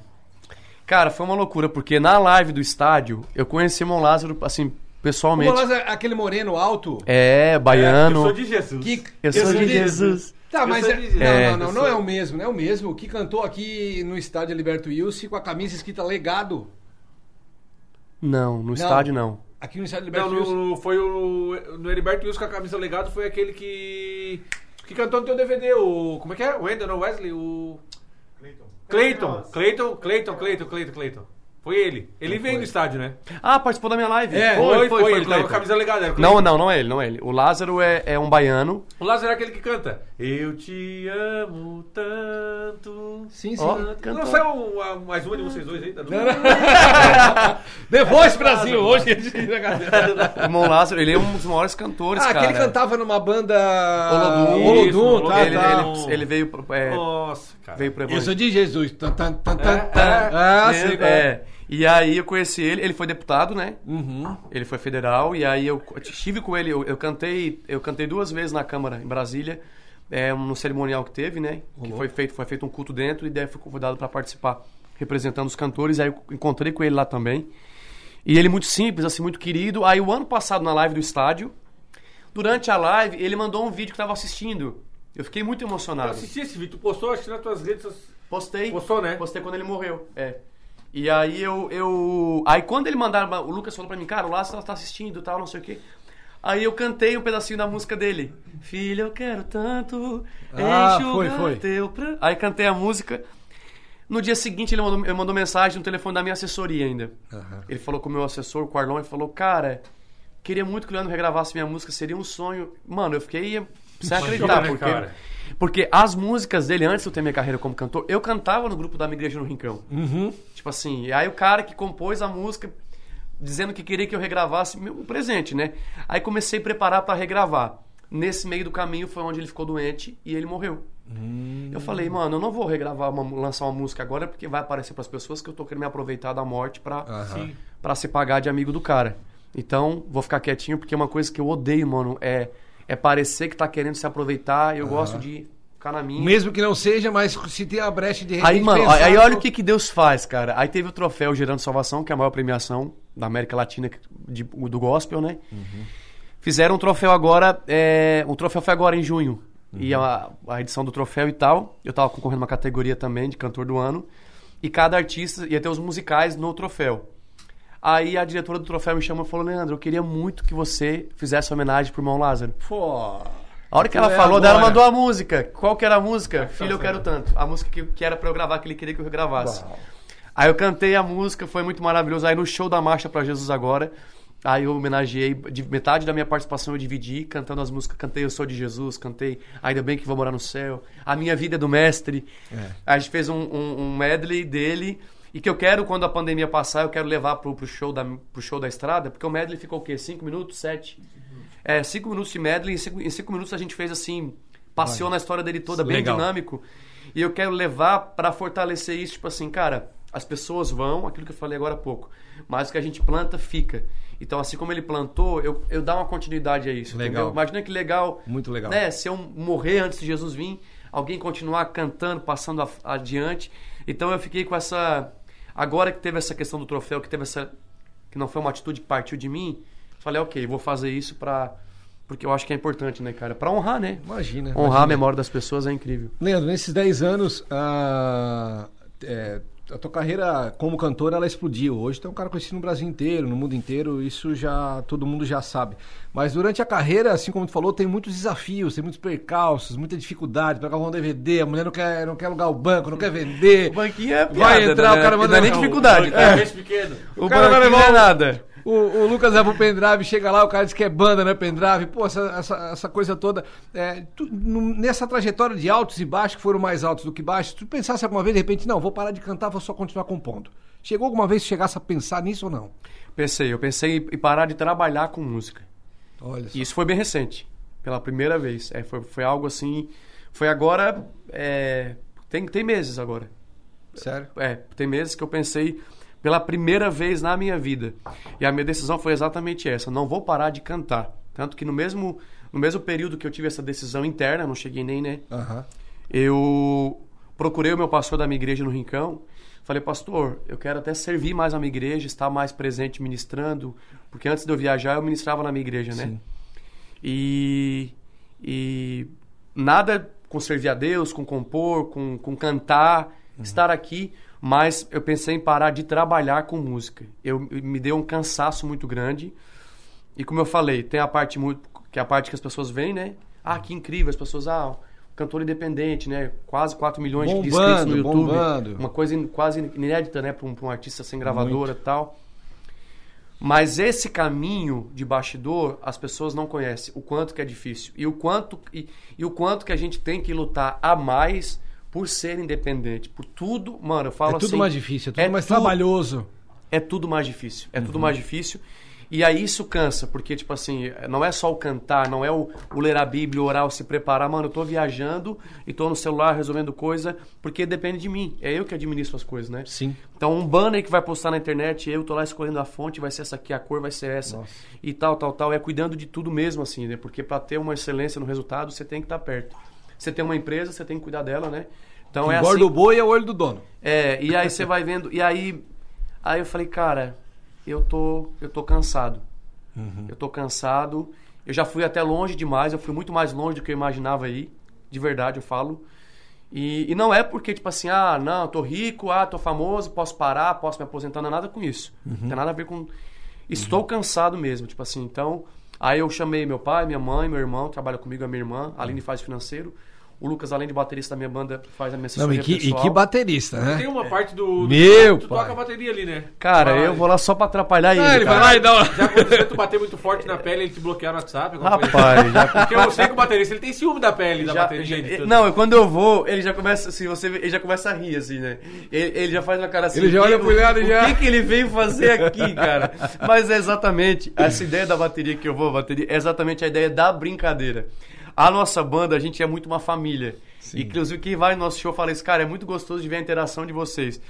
cara, foi uma loucura, porque na live do estádio, eu conheci o Mon Lázaro, assim, O pessoalmente. Molaz é aquele moreno alto. É, É, baiano. eu sou de Jesus. Que- Eu sou de Jesus. Tá, Eu mas sou é- não, É, não, não, eu não sou- é o mesmo, não é o mesmo. Que cantou aqui no estádio Liberto Wilson com a camisa escrita Legado. Não, no estádio não. Aqui no estádio Não, Liberto Wilson. no, foi o. No Heriberto Wilson com a camisa legado foi aquele que. que cantou no teu DVD, o. Como é que é? O Ender, não, Wesley? O. Clayton. Clayton, Clayton, Clayton, Clayton, Clayton. Foi ele. Ele veio no estádio, né? Ah, participou da minha live. É, Foi, foi, ele tava com a camisa legada. Não, não, não é ele, não é ele. O Lázaro é, é um baiano. O Lázaro é aquele que canta. Eu te amo tanto. Sim, sim. Ó, Não saiu um- a- mais uma de vocês dois aí? Tá The Voice Brasil, hoje. O Mon Lázaro, ele é um dos maiores cantores, ah, cara. aquele cantava numa banda. Olodum. Olodum, Isso, tá, ele, tá. ele, ele veio, pro- é, Nossa, cara. veio pro Eu sou Evangelho. de Jesus. Tan, tan, tan, tan, É, tan. é. Ah, sei qual é. E aí eu conheci ele, ele foi deputado, né? Uhum. Ele foi federal e aí eu estive com ele, eu, eu cantei, eu cantei duas vezes na Câmara em Brasília, é, no cerimonial que teve, né? Que foi feito, foi feito um culto dentro e daí fui convidado para participar, representando os cantores. Aí eu encontrei com ele lá também. E ele muito simples, assim, muito querido. Aí o ano passado na live do estádio, durante a live, ele mandou um vídeo que estava assistindo. Eu fiquei muito Eu emocionado. assisti esse vídeo, tu postou, acho que nas tuas redes. Postei. Postou, né? Postei quando ele morreu. É. E aí eu, eu. Aí quando ele mandaram. O Lucas falou pra mim, cara, o Lázaro tá assistindo e tal, não sei o quê. Aí eu cantei um pedacinho da música dele. Filho, eu quero tanto. Ah, foi, foi. Teu pran-" Aí cantei a música. No dia seguinte ele mandou, ele mandou mensagem no telefone da minha assessoria ainda. Aham. Ele falou com o meu assessor, com o Arlon, e falou, cara, queria muito que o Leandro regravasse minha música, seria um sonho. Mano, eu fiquei sem acreditar, porque, cara? Porque as músicas dele, antes de eu ter minha carreira como cantor, eu cantava no grupo da minha igreja no Rincão. Uhum. Tipo assim, e aí o cara que compôs a música, dizendo que queria que eu regravasse um presente, né? Aí comecei a preparar pra regravar. Nesse meio do caminho foi onde ele ficou doente e ele morreu. Eu falei, mano, eu não vou regravar, uma- lançar uma música agora porque vai aparecer pras pessoas que eu tô querendo me aproveitar da morte Aham. Sim. pra se pagar de amigo do cara. Então, vou ficar quietinho porque uma coisa que eu odeio, mano, é, é parecer que tá querendo se aproveitar. Eu gosto de ficar na minha. Mesmo que não seja, mas se tem a brecha de Aí, mano, pensar aí olha no- o que, que Deus faz, cara. Aí teve o troféu Gerando Salvação, que é a maior premiação da América Latina de- do gospel, né? Fizeram um troféu agora, é, o troféu foi agora em junho. E a, a edição do troféu e tal, eu tava concorrendo uma categoria também de cantor do ano. E cada artista ia ter os musicais no troféu. Aí a diretora do troféu me chamou e falou: Leandro, eu queria muito que você fizesse homenagem pro irmão Lázaro. Pô. A hora que ela é falou, daí ela agora. mandou a música. Qual que era a música? Filho, eu quero tanto. A música que, que era pra eu gravar, que ele queria que eu regravasse. Uau. Aí eu cantei a música, foi muito maravilhoso. Aí no show da Marcha pra Jesus Agora, aí eu homenageei, de metade da minha participação eu dividi, cantando as músicas. Cantei Eu Sou de Jesus, cantei Ainda Bem Que Vou Morar no Céu, A Minha Vida é do Mestre. É. Aí a gente fez um, um, um medley dele. E que eu quero, quando a pandemia passar, eu quero levar pro, pro, show, da, pro show da estrada, porque o medley ficou o quê? Cinco minutos? Sete? É, cinco minutos de medley, em cinco, minutos a gente fez assim, passeou na história dele toda, bem Legal. dinâmico. E eu quero levar pra fortalecer isso, tipo assim, cara, as pessoas vão, aquilo que eu falei agora há pouco, mas o que a gente planta fica. Então, assim como ele plantou, eu, eu dar uma continuidade a isso. Legal. entendeu? Imagina que legal, Muito legal. né? Se eu morrer antes de Jesus vir, alguém continuar cantando, passando a- adiante. Então eu fiquei com essa. Agora que teve essa questão do troféu, que teve essa. que não foi uma atitude que partiu de mim, falei, ok, vou fazer isso pra. Porque eu acho que é importante, né, cara? Pra honrar, né? Imagina. Honrar a imagina. memória das pessoas é incrível. Leandro, nesses 10 anos, a, é, a tua carreira como cantor, ela explodiu. Hoje tu é um cara conhecido no Brasil inteiro, no mundo inteiro, isso já todo mundo já sabe. Mas durante a carreira, assim como tu falou, tem muitos desafios, tem muitos percalços, muita dificuldade para gravar um DVD, a mulher não quer, não quer alugar o banco, não quer vender. banquinho é Vai entrar, o cara manda Não é nem o- dificuldade. É. Peixe pequeno. O, cara vai banquinho levar não é o- nada. O, o Lucas leva o pendrive, chega lá, o cara diz que é banda, não é pendrive. Pô, essa, essa, essa coisa toda. É, tu- nessa trajetória de altos e baixos, que foram mais altos do que baixos, tu pensasse alguma vez, de repente, não, vou parar de cantar, vou só continuar compondo. Chegou alguma vez que chegasse a pensar nisso ou não? Pensei, eu pensei em parar de trabalhar com música. Olha só. E isso foi bem recente, pela primeira vez. É, foi, foi algo assim. Foi agora. é, tem, tem meses agora. Sério? É, tem meses que eu pensei pela primeira vez na minha vida. E a minha decisão foi exatamente essa: não vou parar de cantar. Tanto que no mesmo, no mesmo período que eu tive essa decisão interna, não cheguei nem, né? Aham. Eu procurei o meu pastor da minha igreja no Rincão. Falei, pastor, eu quero até servir mais a minha igreja, estar mais presente ministrando, porque antes de eu viajar eu ministrava na minha igreja, né? Sim. E, e nada com servir a Deus, com compor, com, com cantar, estar aqui, mas eu pensei em parar de trabalhar com música. Eu me deu um cansaço muito grande. E como eu falei, tem a parte muito que é a parte que as pessoas veem, né? Ah, que incrível, as pessoas, ah, cantor independente, né? Quase 4 milhões de inscritos Bombando, no YouTube. bombando. Uma coisa in- quase inédita, né, para um, um artista sem gravadora e tal. Mas esse caminho de bastidor, as pessoas não conhecem o quanto que é difícil e o quanto e, e o quanto que a gente tem que lutar a mais por ser independente, por tudo, mano, eu falo É tudo assim, mais difícil, é tudo é mais tudo- trabalhoso. é tudo mais difícil. É tudo mais difícil. E aí isso cansa, porque, tipo assim, não é só o cantar, não é o, o ler a Bíblia, o orar, o se preparar. Mano, eu tô viajando e tô no celular resolvendo coisa, porque depende de mim. É eu que administro as coisas, né? Sim. Então, um banner que vai postar na internet, eu tô lá escolhendo a fonte, vai ser essa aqui, a cor vai ser essa. Nossa. E tal, tal, tal. É cuidando de tudo mesmo, assim, né? Porque pra ter uma excelência no resultado, você tem que estar perto. Você tem uma empresa, você tem que cuidar dela, né? Então é Engorda assim. o boi é o olho do dono. É, e aí você vai vendo. E aí. Aí eu falei, cara, eu tô, eu tô cansado. Eu tô cansado. Eu já fui até longe demais, eu fui muito mais longe do que eu imaginava aí. De verdade, eu falo. E, e não é porque, tipo assim, ah, não, tô rico, ah, tô famoso, posso parar, posso me aposentar, não é nada com isso. Não tem nada a ver com. Estou cansado mesmo, tipo assim, então. Aí eu chamei meu pai, minha mãe, meu irmão, trabalha comigo, a minha irmã, a Aline faz financeiro. O Lucas, além de baterista da minha banda, faz a minha Não, assessoria e que, e que baterista, né? Tem uma parte do. do Meu tu pai. toca a bateria ali, né? Cara, Vai eu vou lá só pra atrapalhar ele. Ah, ele vai lá e dá uma... Já aconteceu tu bater muito forte na pele e ele te bloquear no WhatsApp? coisa Rapaz, assim? já Porque eu sei que o baterista ele tem ciúme da pele, da Já- bateria. já- tudo. não, quando eu vou, ele já começa assim, você, ele já começa a rir, assim, né? Ele, ele já faz uma cara assim. Ele já o olha pro lado e o já- que, que ele veio fazer aqui, cara? Mas é exatamente, essa ideia da bateria que eu vou, bateria, é exatamente a ideia da brincadeira. A nossa banda, a gente é muito uma família. Inclusive, quem vai no nosso show fala isso, cara, é muito gostoso de ver a interação de vocês.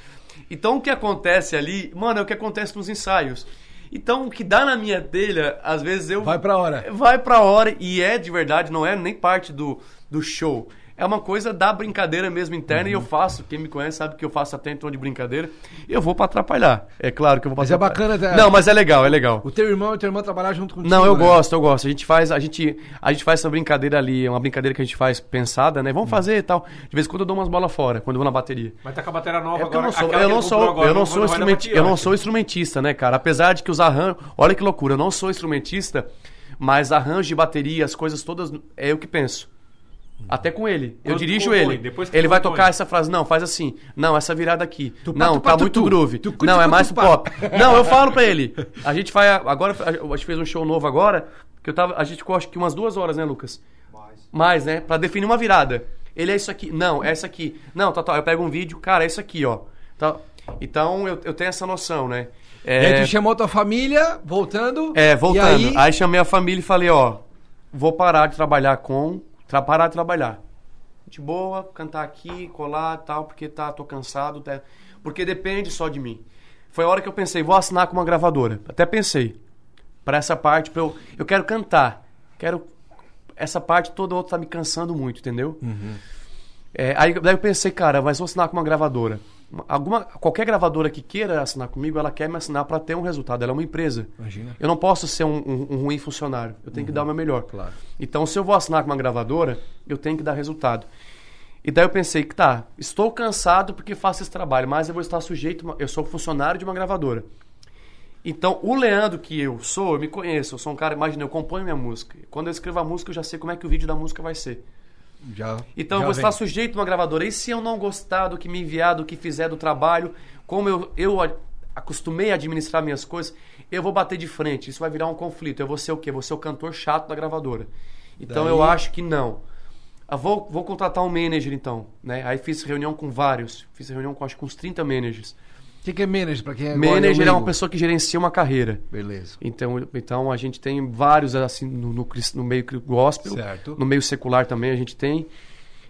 Então, o que acontece ali, mano, é o que acontece nos ensaios. Então, o que dá na minha telha, às vezes eu Vai pra hora. vai pra hora e é de verdade, não é nem parte do, do show. É uma coisa da brincadeira mesmo interna e Uhum. eu faço. Quem me conhece sabe que eu faço até em tom de brincadeira. Eu vou pra atrapalhar. É claro que eu vou pra Mas é atrapalhar. bacana, tá? Não, mas é legal, é legal. O teu irmão e o teu irmão trabalhar junto contigo. Não, eu né? gosto, eu gosto. A gente faz, a gente, a gente faz essa brincadeira ali, é uma brincadeira que a gente faz pensada, né? Uhum. Vamos fazer e tal. De vez em quando eu dou umas bolas fora, quando eu vou na bateria. Mas tá com a bateria nova É porque eu agora. não sou, eu que não sou, agora, eu não não sou vai dar instrumenti- bateria, eu não sou instrumentista, né, cara? Apesar de que os arranjos, olha que loucura, eu não sou instrumentista, mas arranjo de bateria, as coisas todas, é eu que penso. Até com ele. Eu Quando dirijo compõe, ele. Ele vai tocar essa frase. Não, faz assim. Não, essa virada aqui. Tupá, não, tupá, tá muito groove. Tucu, não, é mais tupá. pop. Não, eu falo pra ele. A gente vai. Agora, a gente fez um show novo agora. Que eu tava. A gente ficou acho que umas duas horas, né, Lucas? Mais, né? Pra definir uma virada. Ele é isso aqui. Não, é essa aqui. Não, tá, tá. Eu pego um vídeo. Cara, é isso aqui, ó. Tá. Então eu, eu tenho essa noção, né? E aí É, tu chamou tua família, voltando. é, voltando. E Aí... aí, chamei a família e falei, ó, vou parar de trabalhar com. Tra parar de trabalhar. De boa, cantar aqui, colar e tal, porque tá, tô cansado. tá- porque depende só de mim. Foi a hora que eu pensei, vou assinar com uma gravadora. Até pensei. Pra essa parte, pra eu, eu quero cantar. Quero. Essa parte toda outra tá me cansando muito, entendeu? É, aí daí eu pensei, cara, mas vou assinar com uma gravadora. Alguma, qualquer gravadora que queira assinar comigo, ela quer me assinar para ter um resultado. Ela é uma empresa. Imagina. Eu não posso ser um, um- um ruim funcionário. Eu tenho que dar o meu melhor. Claro. Então, se eu vou assinar com uma gravadora, eu tenho que dar resultado. E daí eu pensei que tá, estou cansado porque faço esse trabalho, mas eu vou estar sujeito, eu sou funcionário de uma gravadora. Então, o Leandro que eu sou, eu me conheço, eu sou um cara, imagina, eu componho minha música. Quando eu escrevo a música, eu já sei como é que o vídeo da música vai ser. Já, Então já eu vou vem. estar sujeito a uma gravadora. E se eu não gostar do que me enviar, do que fizer do trabalho, como eu, eu acostumei a administrar minhas coisas, eu vou bater de frente. Isso vai virar um conflito. Eu vou ser o quê? Vou ser o cantor chato da gravadora. Então Daí- eu acho que não. Ah, vou, vou contratar um manager então. Né? Aí fiz reunião com vários. Fiz reunião com acho que uns 30 managers. O que, que é manager pra quem é manager é uma pessoa que gerencia uma carreira. Beleza. Então, então a gente tem vários assim no, no, no meio gospel, Certo. no meio secular também a gente tem.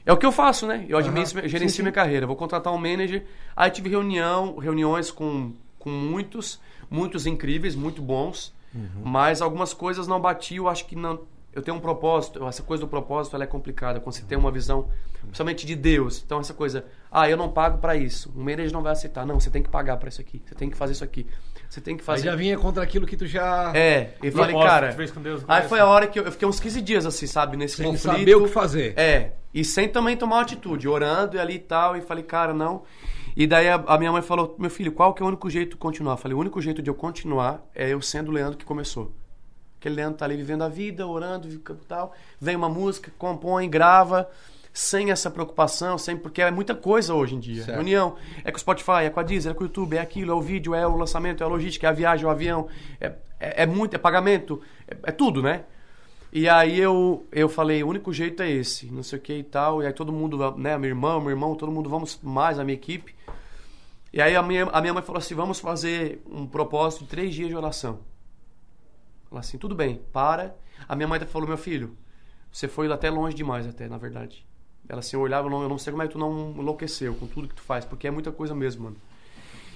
É o que eu faço, né? Eu administro, Aham. gerencio Sim, sim. minha carreira. Vou contratar um manager. Aí tive reunião, reuniões com, com muitos, muitos incríveis, muito bons. Uhum. Mas algumas coisas não bati. Eu acho que não. Eu tenho um propósito. Essa coisa do propósito ela é complicada. Quando você tem uma visão, principalmente de Deus. Então essa coisa, ah, eu não pago para isso. O manager não vai aceitar. Não, você tem que pagar para isso aqui. Você tem que fazer isso aqui. Você tem que Aí fazer. já vinha contra aquilo que tu já... É, e falei, cara. fez com Deus, aí foi a hora que eu, eu fiquei uns 15 dias assim, sabe, nesse Sem conflito. saber o que fazer. É, e sem também tomar uma atitude, orando e ali e tal, e falei, cara, não. E daí a, a minha mãe falou, meu filho, qual que é o único jeito de continuar? Eu falei, o único jeito de eu continuar é eu sendo o Leandro que começou. Aquele Leandro tá ali vivendo a vida, orando tal. Vem uma música, compõe, grava, sem essa preocupação, sem porque é muita coisa hoje em dia. Certo. Reunião, é com o Spotify, é com a Deezer, é com o YouTube, é aquilo, é o vídeo, é o lançamento, é a logística, é a viagem, é o avião, é, é, é muito, é pagamento, é, é tudo, né? E aí eu, eu falei, o único jeito é esse, não sei o que e tal. E aí todo mundo, né, minha irmã, meu irmão, todo mundo, vamos mais, a minha equipe. E aí a minha, a minha mãe falou assim, vamos fazer um propósito de três dias de oração. Ela assim, tudo bem, para. A minha mãe falou, meu filho, você foi até longe demais até, na verdade. Ela assim, eu olhava, eu não, eu não sei como é que tu não enlouqueceu com tudo que tu faz, porque é muita coisa mesmo, mano.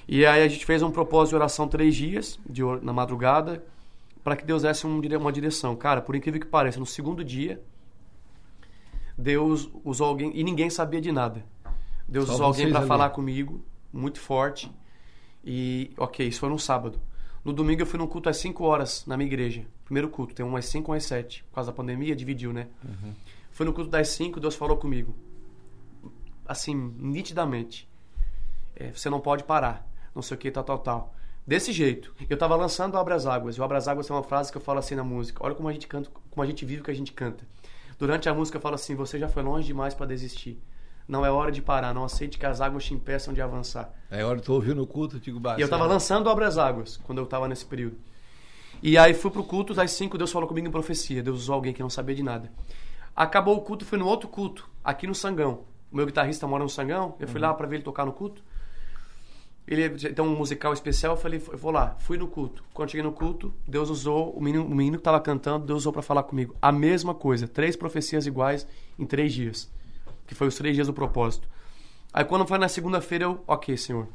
E aí a gente fez um propósito de oração três dias, de, na madrugada, para que Deus desse um, uma direção. Cara, por incrível que pareça, no segundo dia, Deus usou alguém, e ninguém sabia de nada. Deus Só usou alguém para falar comigo, muito forte. E, ok, isso foi no sábado. No domingo eu fui num culto às 5 horas na minha igreja. Primeiro culto, tem um às 5 um às 7. Por causa da pandemia, dividiu, né? Fui no culto das 5, Deus falou comigo. Assim, nitidamente. É, você não pode parar. Não sei o que, tal, tal, tal. Desse jeito. Eu tava lançando o Abra as Águas. E o Abra as Águas é uma frase que eu falo assim na música. Olha como a gente canta, como a gente vive o que a gente canta. Durante a música eu falo assim: você já foi longe demais para desistir. Não é hora de parar. Não aceite que as águas te impeçam de avançar. Aí, hora tu ouviu no culto, eu digo, E eu tava sério. lançando Obra as Águas, quando eu tava nesse período. E aí fui pro culto, às 5 Deus falou comigo em profecia. Deus usou alguém que não sabia de nada. Acabou o culto, fui no outro culto, aqui no Sangão. O meu guitarrista mora no Sangão, eu fui lá pra ver ele tocar no culto. Ele tem um musical especial, eu falei, eu vou lá. Fui no culto. Quando cheguei no culto, Deus usou, o menino, o menino que tava cantando, Deus usou pra falar comigo. A mesma coisa, três profecias iguais em três dias. Que foi os três dias do propósito. Aí quando foi na segunda-feira, eu, ok, senhor,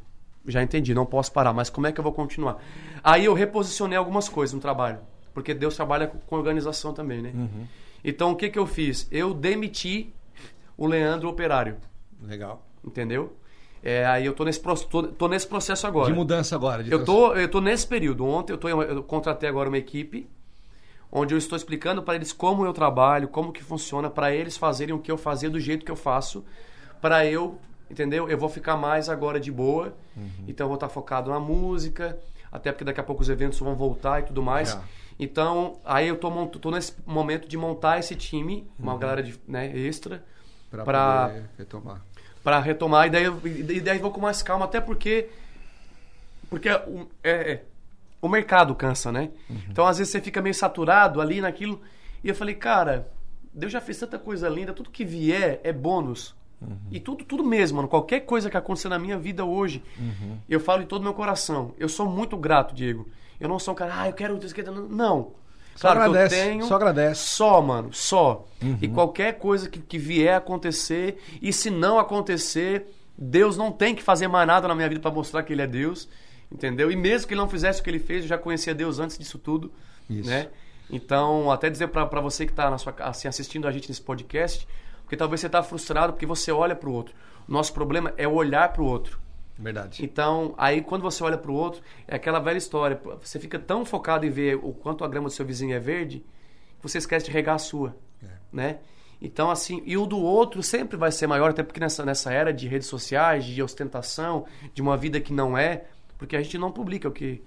já entendi, não posso parar, mas como é que eu vou continuar? Aí eu reposicionei algumas coisas no trabalho, porque Deus trabalha com organização também, né? Então o que que eu fiz? Eu demiti o Leandro operário, Legal. entendeu? É, aí eu tô nesse, tô, tô nesse processo agora. De mudança agora. de Eu tô, eu tô nesse período. Ontem eu, tô, eu contratei agora uma equipe onde eu estou explicando para eles como eu trabalho, como que funciona, para eles fazerem o que eu fazia do jeito que eu faço, para eu, entendeu? Eu vou ficar mais agora de boa. Então eu vou estar focado na música, até porque daqui a pouco os eventos vão voltar e tudo mais. Já. Então, aí eu tô, tô nesse momento de montar esse time, uma galera de, né, extra, poder retomar. para retomar e daí, eu- e daí eu vou com mais calma, até porque porque é, é, o mercado cansa, né? Então às vezes você fica meio saturado ali naquilo e eu falei, cara, Deus já fez tanta coisa linda, tudo que vier é bônus. E tudo, tudo mesmo, mano. Qualquer coisa que acontecer na minha vida hoje, eu falo de todo meu coração. Eu sou muito grato, Diego. Eu não sou um cara, ah, eu quero isso, eu quero-" Não. Só Claro que eu agradece, tenho- só agradece. só, mano, só. E qualquer coisa que, que vier acontecer, e se não acontecer, Deus não tem que fazer mais nada na minha vida para mostrar que Ele é Deus, entendeu? E mesmo que Ele não fizesse o que Ele fez, eu já conhecia Deus antes disso tudo, Isso. né? Então, até dizer para você que tá na sua, ca- assim, assistindo a gente nesse podcast, porque talvez você tá frustrado porque você olha para o outro. O nosso problema é olhar para o outro. Verdade. Então, aí quando você olha pro outro, é aquela velha história. Você fica tão focado em ver o quanto a grama do seu vizinho é verde, que você esquece de regar a sua, É. né? Então, assim, e o do outro sempre vai ser maior, até porque nessa, nessa era de redes sociais, de ostentação, de uma vida que não é, porque a gente não publica o que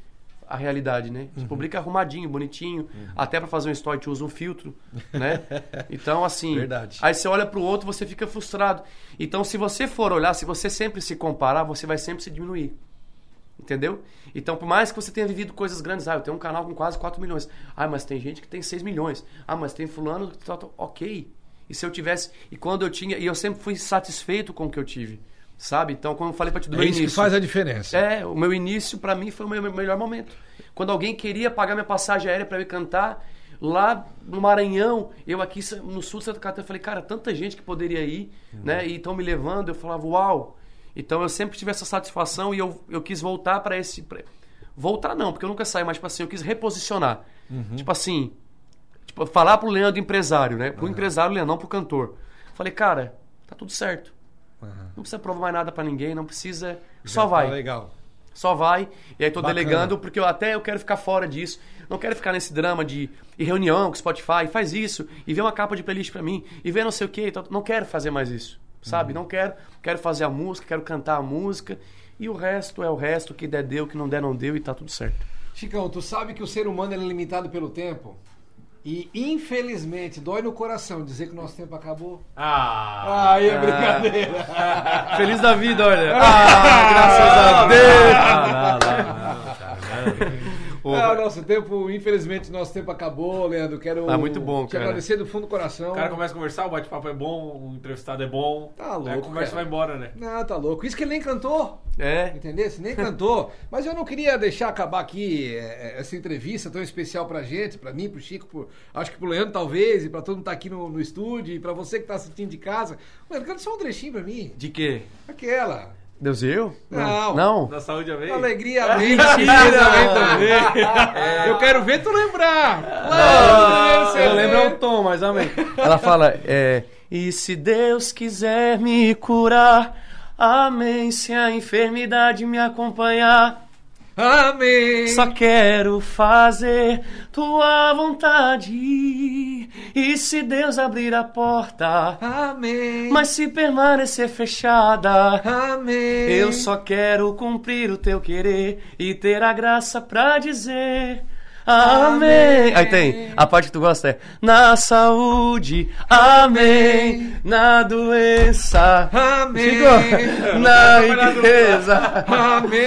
a realidade, né? Uhum. A gente publica arrumadinho, bonitinho, até para fazer um story a gente usa um filtro, né? Então, assim, Verdade. Aí você olha pro outro, você fica frustrado. Então, se você for olhar, se você sempre se comparar, você vai sempre se diminuir. Entendeu? Então, por mais que você tenha vivido coisas grandes, ah, eu tenho um canal com quase 4 milhões. Ah, mas tem gente que tem 6 milhões. Ah, mas tem fulano, que tá- tá- ok. E se eu tivesse, e quando eu tinha, e eu sempre fui satisfeito com o que eu tive, sabe? Então, quando eu falei pra ti do É meu isso início, que faz a diferença. é, o meu início pra mim foi o meu melhor momento. Quando alguém queria pagar minha passagem aérea pra eu cantar lá no Maranhão, eu aqui no sul de Santa Catarina, eu falei, cara, tanta gente que poderia ir, né? E estão me levando, eu falava, uau. Então eu sempre tive essa satisfação e eu, eu quis voltar pra esse pra- voltar não, porque eu nunca saí, mas tipo assim, eu quis reposicionar. Tipo assim, tipo, falar pro Leandro empresário, né? Pro empresário Leandro, não pro cantor. Falei, cara, tá tudo certo. Aham. Não precisa provar mais nada pra ninguém, não precisa. Já Só tá vai. legal. Só vai. E aí tô Bacana. delegando, porque eu até eu quero ficar fora disso. Não quero ficar nesse drama de ir reunião com Spotify, faz isso, e vê uma capa de playlist pra mim, e vê não sei o que. Não quero fazer mais isso. Sabe? Uhum. Não quero. Quero fazer a música, quero cantar a música. E o resto é o resto, que der deu, o que não der não deu e tá tudo certo. Chicão, tu sabe que o ser humano é limitado pelo tempo? E infelizmente dói no coração dizer que o nosso tempo acabou. Ah! Aí é brincadeira. Feliz da vida, olha. Ah, graças a Deus. Não, não, não, não, cara, não. Ô, Ah, Ah, o nosso tempo, infelizmente, nosso tempo acabou, Leandro. Quero Ah, muito bom, te cara. agradecer do fundo do coração. O cara começa a conversar, o bate-papo é bom, o entrevistado é bom. Tá louco, Aí a conversa cara. vai embora, né? Não, tá louco. Isso que ele nem cantou. É. Entendeu? Nem cantou. Mas eu não queria deixar acabar aqui é, essa entrevista tão especial pra gente, pra mim, pro Chico, pro- acho que pro Leandro talvez, e pra todo mundo que tá aqui no, no estúdio, e pra você que tá assistindo de casa. Leandro, canta só um trechinho pra mim. De quê? Aquela. Deus e eu? Não. Não? Na saúde a vez. Alegria, mentira, vem também. Eu quero ver tu lembrar. Claro, Eu lembro o tom, mas amém. Ela fala, é. E se Deus quiser me curar, amém. Se a enfermidade me acompanhar, Amém. só quero fazer tua vontade. E se Deus abrir a porta, Amém. mas se permanecer fechada, Amém. eu só quero cumprir o teu querer e ter a graça pra dizer. Amém. Aí tem a parte que tu gosta é na saúde, amém, na doença, Amém. Na riqueza. Amém.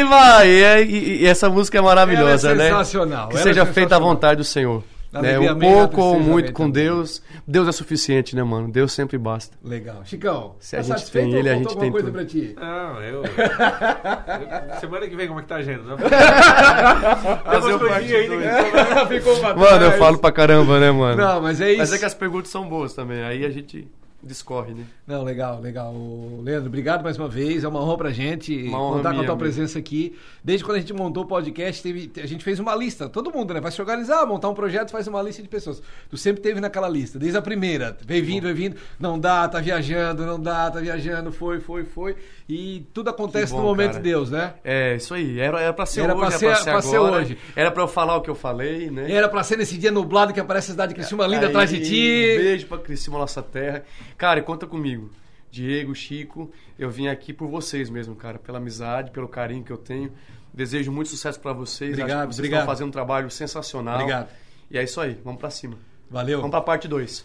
E vai, e, e- e essa música é maravilhosa, é né? sensacional, Que ela seja é feita sensacional. vontade do Senhor. Né? Um pouco ou muito com também. Deus. Deus é suficiente, né, mano? Deus sempre basta. Legal. Chicão, Se tá a gente satisfeito tem ele, a gente alguma tem coisa tudo. pra ti? Não, eu... eu- Semana que vem, como é que tá a agenda? Fazer dois. ainda que- Ficou Mano, eu falo pra caramba, né, mano? Não, mas é isso. Mas é que as perguntas são boas também. Aí a gente discorre, né? Não, legal, legal. Leandro, obrigado mais uma vez. É uma honra pra gente Uma honra contar com a minha, tua presença aqui. Desde quando a gente montou o podcast, teve- a gente fez uma lista. Todo mundo, né? Vai se organizar, montar um projeto, faz uma lista de pessoas. Tu sempre teve naquela lista, desde a primeira. Vem vindo, vem vindo. Não dá, tá viajando, não dá, tá viajando. Foi, foi, foi. E tudo acontece bom, no momento cara. de Deus, né? É, isso aí. Era, era pra ser Era hoje, pra era ser- pra ser pra ser agora. hoje. Era pra eu falar o que eu falei, né? Era pra ser nesse dia nublado que aparece a cidade de Criciúma linda Aí, atrás de ti. Beijo pra Criciúma, nossa terra. Cara, e conta comigo. Diego, Chico, eu vim aqui por vocês mesmo, cara. Pela amizade, pelo carinho que eu tenho. Desejo muito sucesso pra vocês. Obrigado, vocês obrigado. estão fazendo um trabalho sensacional. Obrigado. E é isso aí, vamos pra cima. Valeu. Vamos pra parte 2.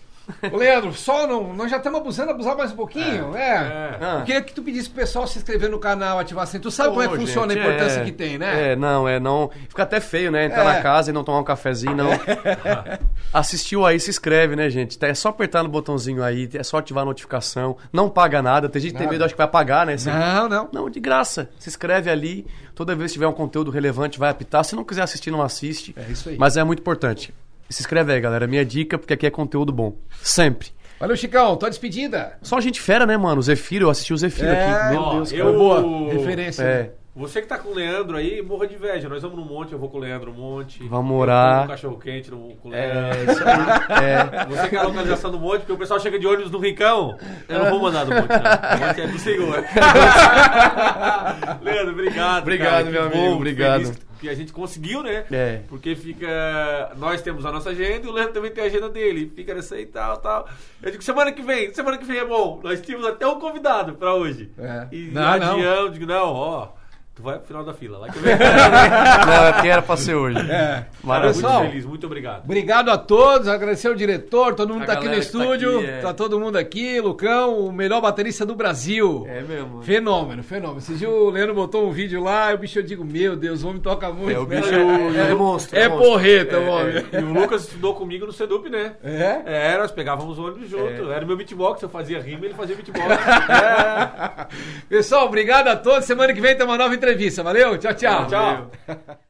Ô, Leandro, só não, nós já estamos abusando, abusar mais um pouquinho, é. É. Ah. Eu queria que tu pedisse pro pessoal se inscrever no canal, ativar assim. Tu sabe como é que funciona a importância é. que tem, né? É, não, é não. Fica até feio, né? Entrar É. na casa e não tomar um cafezinho, não. Assistiu aí, se inscreve, né, gente? É só apertar no botãozinho aí, é só ativar a notificação. Não paga nada. Tem gente que tem medo, acho que vai pagar, né? Não, não. Não, de graça. Se inscreve ali. Toda vez que tiver um conteúdo relevante, vai apitar. Se não quiser assistir, não assiste. É isso aí. Mas é muito importante. Se inscreve aí, galera. Minha dica, porque aqui é conteúdo bom. Sempre. Valeu, Chicão. Tua despedida. Só gente fera, né, mano? O Zefiro, eu assisti o Zefiro É, aqui. Meu ó, Deus, eu- cara. Boa. Referência. É. Você que tá com o Leandro aí, morra de inveja. Nós vamos no monte, eu vou com o Leandro no monte. Vamos Eu orar. como cachorro quente no, com o Leandro. É, isso aí. É. Você quer a localização do monte, porque o pessoal chega de ônibus no Rincão. Eu não vou mandar do monte, não. O monte é do Senhor. Leandro, obrigado. Obrigado, cara, meu bom, amigo, obrigado. feliz Que a gente conseguiu, né? É. Porque fica. Nós temos a nossa agenda e o Leandro também tem a agenda dele. Fica nessa aí e tal, tal. Eu digo, semana que vem, semana que vem é bom. Nós tínhamos até um convidado pra hoje. É. E Não, adiamos, digo, não, ó. Tu vai pro final da fila. Lá que eu venho. Não, é porque era pra ser hoje. É. Maravilha. muito Pessoal, feliz, muito obrigado. Obrigado a todos, agradecer ao diretor, todo mundo A tá aqui no tá estúdio, aqui, é. tá todo mundo aqui, Lucão, o melhor baterista do Brasil. É mesmo. Fenômeno, fenômeno. Esse dia o Leandro botou um vídeo lá, e o bicho eu digo, meu Deus, o homem toca muito. É, o bicho é monstro, É é monstro. porreta, o homem. E o Lucas estudou comigo no Sedup, né? É? É, nós pegávamos o ônibus junto. É. Era o meu beatbox, eu fazia rima, ele fazia beatbox. é. Pessoal, obrigado a todos. Semana que vem tem uma nova entrevista. Valeu? Tchau, tchau. Tchau.